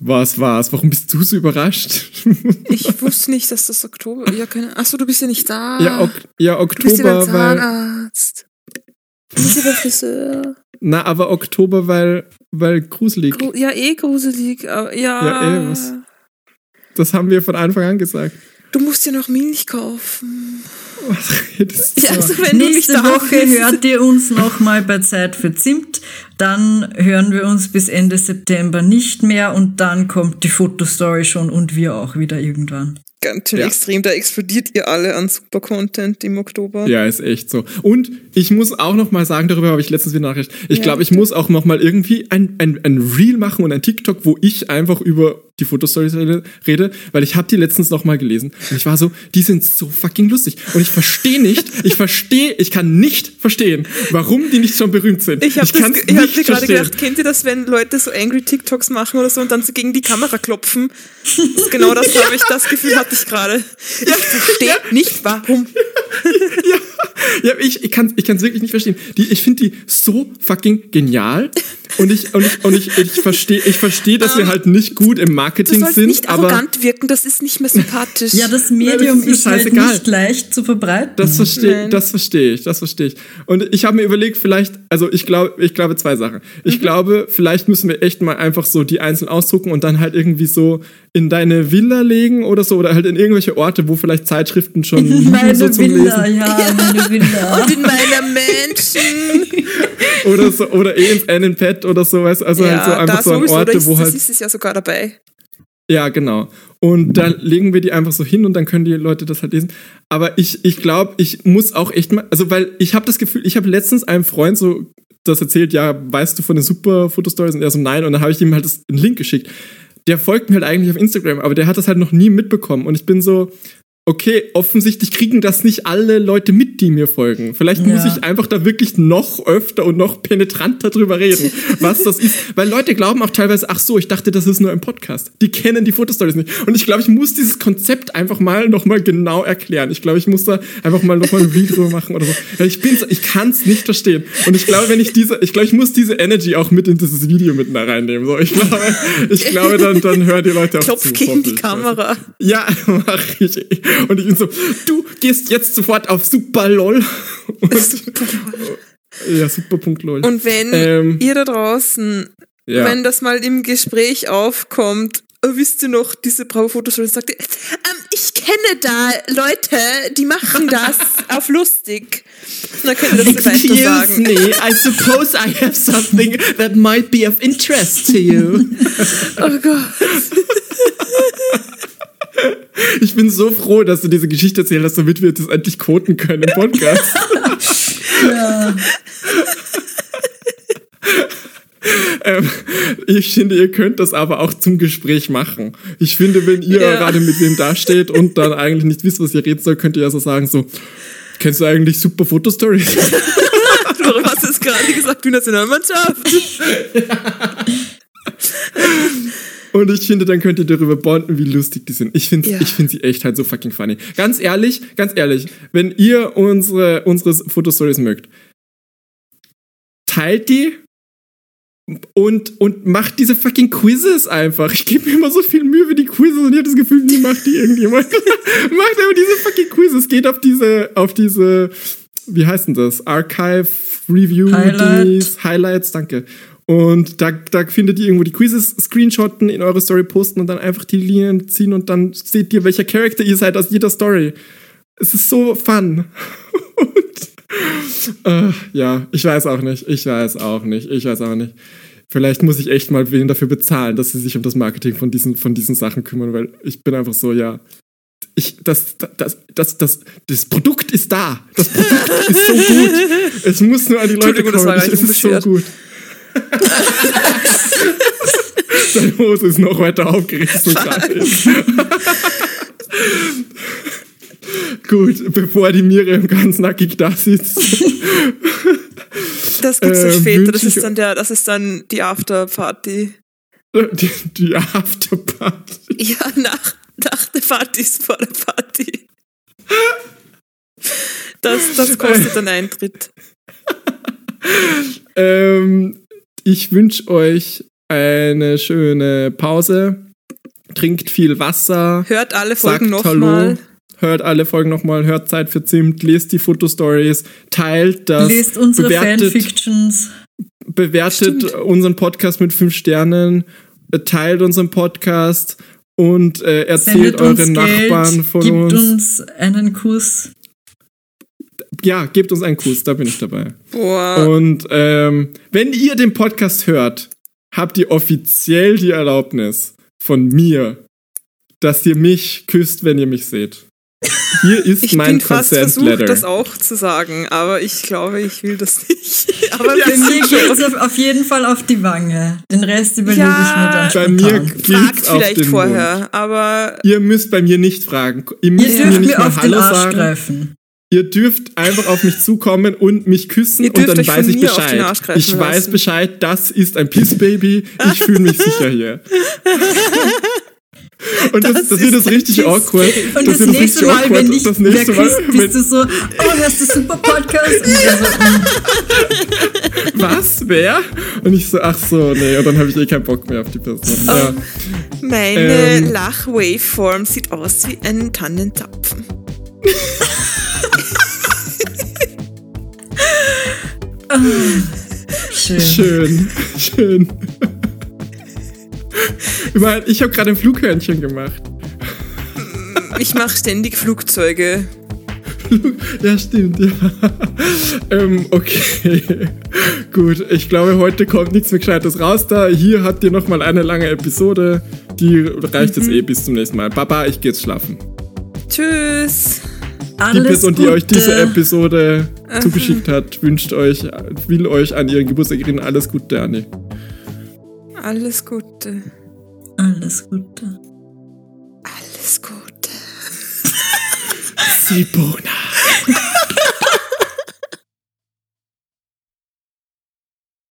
Was war's? Warum bist du so überrascht?
Ich wusste nicht, dass das Oktober. Ja, keine Achso, du bist ja nicht da.
ja, ok ja,
du bist ja beim
Oktober, weil.
Zahnarzt. Du bist ja beim Friseur.
Na, aber Oktober, weil, weil gruselig.
Gru ja, eh gruselig. Aber ja.
Ja, eh, was- Das haben wir von Anfang an gesagt.
Du musst ja noch Milch kaufen.
Was redest du?
Ja, also wenn
Nächste Woche
bist.
hört ihr uns nochmal bei Zeit für Zimt. Dann hören wir uns bis Ende September nicht mehr und dann kommt die Fotostory schon und wir auch wieder irgendwann.
Ganz schön
Ja.
extrem. Da explodiert ihr alle an super Content im Oktober.
Ja, ist echt so. Und ich muss auch noch mal sagen, darüber habe ich letztens wieder Nachricht. Ich
Ja,
glaube, ich muss auch noch mal irgendwie ein, ein, ein Reel machen und ein TikTok, wo ich einfach über die Fotostories rede, weil ich habe die letztens noch mal gelesen und ich war so, die sind so fucking lustig und ich verstehe nicht, ich verstehe, ich kann nicht verstehen, warum die nicht schon berühmt sind.
Ich habe hab mir gerade gedacht, kennt ihr das, wenn Leute so angry TikToks machen oder so und dann so gegen die Kamera klopfen? Genau das habe ich, das Gefühl hatte ich gerade. Ich verstehe nicht, warum.
Ja, ich, ich kann ich kann's wirklich nicht verstehen. Die, ich finde die so fucking genial. Und ich, und ich, und ich, ich verstehe, ich verstehe, dass wir halt nicht gut im
Du
Marketing
sollst
sind,
nicht
aber
arrogant wirken, das ist nicht mehr sympathisch.
Ja, das
Nein,
Medium
das ist
ist, halt nicht leicht zu verbreiten.
das verstehe,
Nein.
das verstehe ich, das verstehe ich. Und ich habe mir überlegt, vielleicht, also ich glaube, ich glaube zwei Sachen. Ich
Mhm.
glaube, vielleicht müssen wir echt mal einfach so die einzeln ausdrucken und dann halt irgendwie so in deine Villa legen oder so oder halt in irgendwelche Orte, wo vielleicht Zeitschriften schon liegen,
meine
so zum
Villa,
Lesen
ja, meine Villa.
Und in meiner Menschen.
oder so oder eh ins Annenpad oder so, weißt du, also halt so
ja,
einfach
da
so an
da
Orte,
ist,
wo
das
halt
ist es ja sogar dabei.
Ja, genau. Und dann legen wir die einfach so hin und dann können die Leute das halt lesen. Aber ich, ich glaube, ich muss auch echt mal, also weil ich habe das Gefühl, ich habe letztens einem Freund so das erzählt, ja, weißt du von den super Fotostories? Und er so, nein. Und dann habe ich ihm halt das, einen Link geschickt. Der folgt mir halt eigentlich auf Instagram, aber der hat das halt noch nie mitbekommen. Und ich bin so, okay, offensichtlich kriegen das nicht alle Leute mit, die mir folgen. Vielleicht muss
Ja.
ich einfach da wirklich noch öfter und noch penetranter drüber reden, was das ist. Weil Leute glauben auch teilweise, ach so, ich dachte, das ist nur ein Podcast. Die kennen die Fotostories nicht. Und ich glaube, ich muss dieses Konzept einfach mal noch mal genau erklären. Ich glaube, ich muss da einfach mal noch mal ein Video machen oder so. Ich bin so, ich kann es nicht verstehen. Und ich glaube, wenn ich diese, ich glaube, ich muss diese Energy auch mit in dieses Video mit da reinnehmen. So, ich glaube, ich glaube, dann, dann hören die Leute auch
Klopf
zu,
gegen die. Kamera.
Ja, mach ich. Und ich bin so, du gehst jetzt sofort auf Super LOL. Und, ja, super.lol.
Und wenn
Ähm,
ihr da draußen,
Ja.
wenn das mal im Gespräch aufkommt, wisst ihr noch, diese Bravo-Fotostory sagt, ihr, ähm, ich kenne da Leute, die machen das auf lustig. Und dann könnt ihr das weiter sagen.
me, I suppose I have something that might be of interest to you.
Oh Gott.
Ich bin so froh, dass du diese Geschichte erzählt hast, damit wir das endlich quoten können im Podcast.
Ja.
ähm, ich finde, ihr könnt das aber auch zum Gespräch machen. Ich finde, wenn ihr
Ja.
gerade mit wem dasteht und dann eigentlich nicht wisst, was ihr reden soll, könnt ihr ja so sagen, so, kennst du eigentlich super Fotostories?
Warum hast du jetzt gerade gesagt, du Nationalmannschaft?
Und ich finde, dann könnt ihr darüber bonden, wie lustig die sind. Ich finde
Ja.
ich find sie echt halt so fucking funny. Ganz ehrlich, ganz ehrlich, wenn ihr unsere, unsere Fotostories mögt, teilt die und, und macht diese fucking Quizzes einfach. Ich gebe mir immer so viel Mühe für die Quizzes und ich habe das Gefühl, nie macht die irgendjemand. macht aber diese fucking Quizzes. Geht auf diese, auf diese, wie heißt denn das? Archive Review
Highlight.
Highlights, danke. Und da, da findet ihr irgendwo die Quizzes screenshotten, in eure Story posten und dann einfach die Linien ziehen und dann seht ihr, welcher Charakter ihr seid aus jeder Story. Es ist so fun. und, äh, ja, ich weiß auch nicht. Ich weiß auch nicht. Ich weiß auch nicht. Vielleicht muss ich echt mal wen dafür bezahlen, dass sie sich um das Marketing von diesen, von diesen Sachen kümmern, weil ich bin einfach so, ja. Ich, das, das, das, das, das Produkt ist da. Das Produkt ist so gut. Es muss nur an die Leute
Entschuldigung, das
kommen.
war
Es ist so gut. Deine Hose ist noch weiter aufgerissen. Gut, bevor die Miriam ganz nackig da sitzt.
Das gibt's
Äh,
erst später. Das ist dann der, das ist dann die Afterparty.
Die, die Afterparty.
Ja, nach, nach der Party ist vor der Party. Das, das kostet dann Eintritt.
Ähm, ich wünsche euch eine schöne Pause. Trinkt viel Wasser.
Hört alle Folgen nochmal.
Hört alle Folgen nochmal. Hört Zeit für Zimt. Lest die Fotostories. Teilt das.
Lest unsere
bewertet,
Fanfictions.
bewertet
Stimmt.
unseren Podcast mit fünf Sternen. äh, Teilt unseren Podcast. Und äh, erzählt euren
Geld,
Nachbarn von
gibt
uns.
uns einen Kuss.
Ja, gebt uns einen Kuss, da bin ich dabei.
Boah.
Und ähm, wenn ihr den Podcast hört, habt ihr offiziell die Erlaubnis von mir, dass ihr mich küsst, wenn ihr mich seht. Hier ist
Ich
mein
bin fast versucht,
Letter.
das auch zu sagen, aber ich glaube, ich will das nicht. Aber
Ja,
Bei mir geht es auf, auf jeden Fall auf die Wange. Den Rest überlege
Ja,
ich mir
Bei
dann
mir
spontan.
Fragt
gilt's auf
vielleicht
den
vorher,
Mund.
aber
Ihr müsst bei mir nicht fragen. Ihr müsst
Ihr
mir
dürft
nicht
mir
mal
auf den
Hallo
Arsch
sagen.
greifen.
Ihr dürft einfach auf mich zukommen und mich küssen und dann weiß ich Bescheid. Ich weiß
lassen.
Bescheid, das ist ein Pissbaby. Ich fühle mich sicher hier. Und das,
Das
das, wird
ist
das richtig awkward.
Und das,
wird
nächste Mal,
awkward.
wenn dich
das nächste Mal,
küsst, bist du so, oh, hörst du super Podcast? Ich so, mm,
was? Wer? Und ich so, ach so, nee, und dann habe ich eh keinen Bock mehr auf die Person. Ja.
meine
Ähm.
Lach-Waveform sieht aus wie ein Tannenzapfen.
schön.
Schön, schön. Ich meine, ich habe gerade ein Flughörnchen gemacht.
Ich mache ständig Flugzeuge.
Ja, stimmt, ja. ähm, okay. Gut, ich glaube, heute kommt nichts mehr Gescheites raus da. Hier habt ihr nochmal eine lange Episode. Die reicht
Mhm.
jetzt eh bis zum nächsten Mal. Baba, ich geh jetzt schlafen.
Tschüss.
Die Person, die euch diese Episode zugeschickt hat, wünscht euch, will euch an ihren Geburtstag erinnern. Alles Gute, Anni.
Alles Gute.
Alles Gute.
Alles Gute.
Sibona.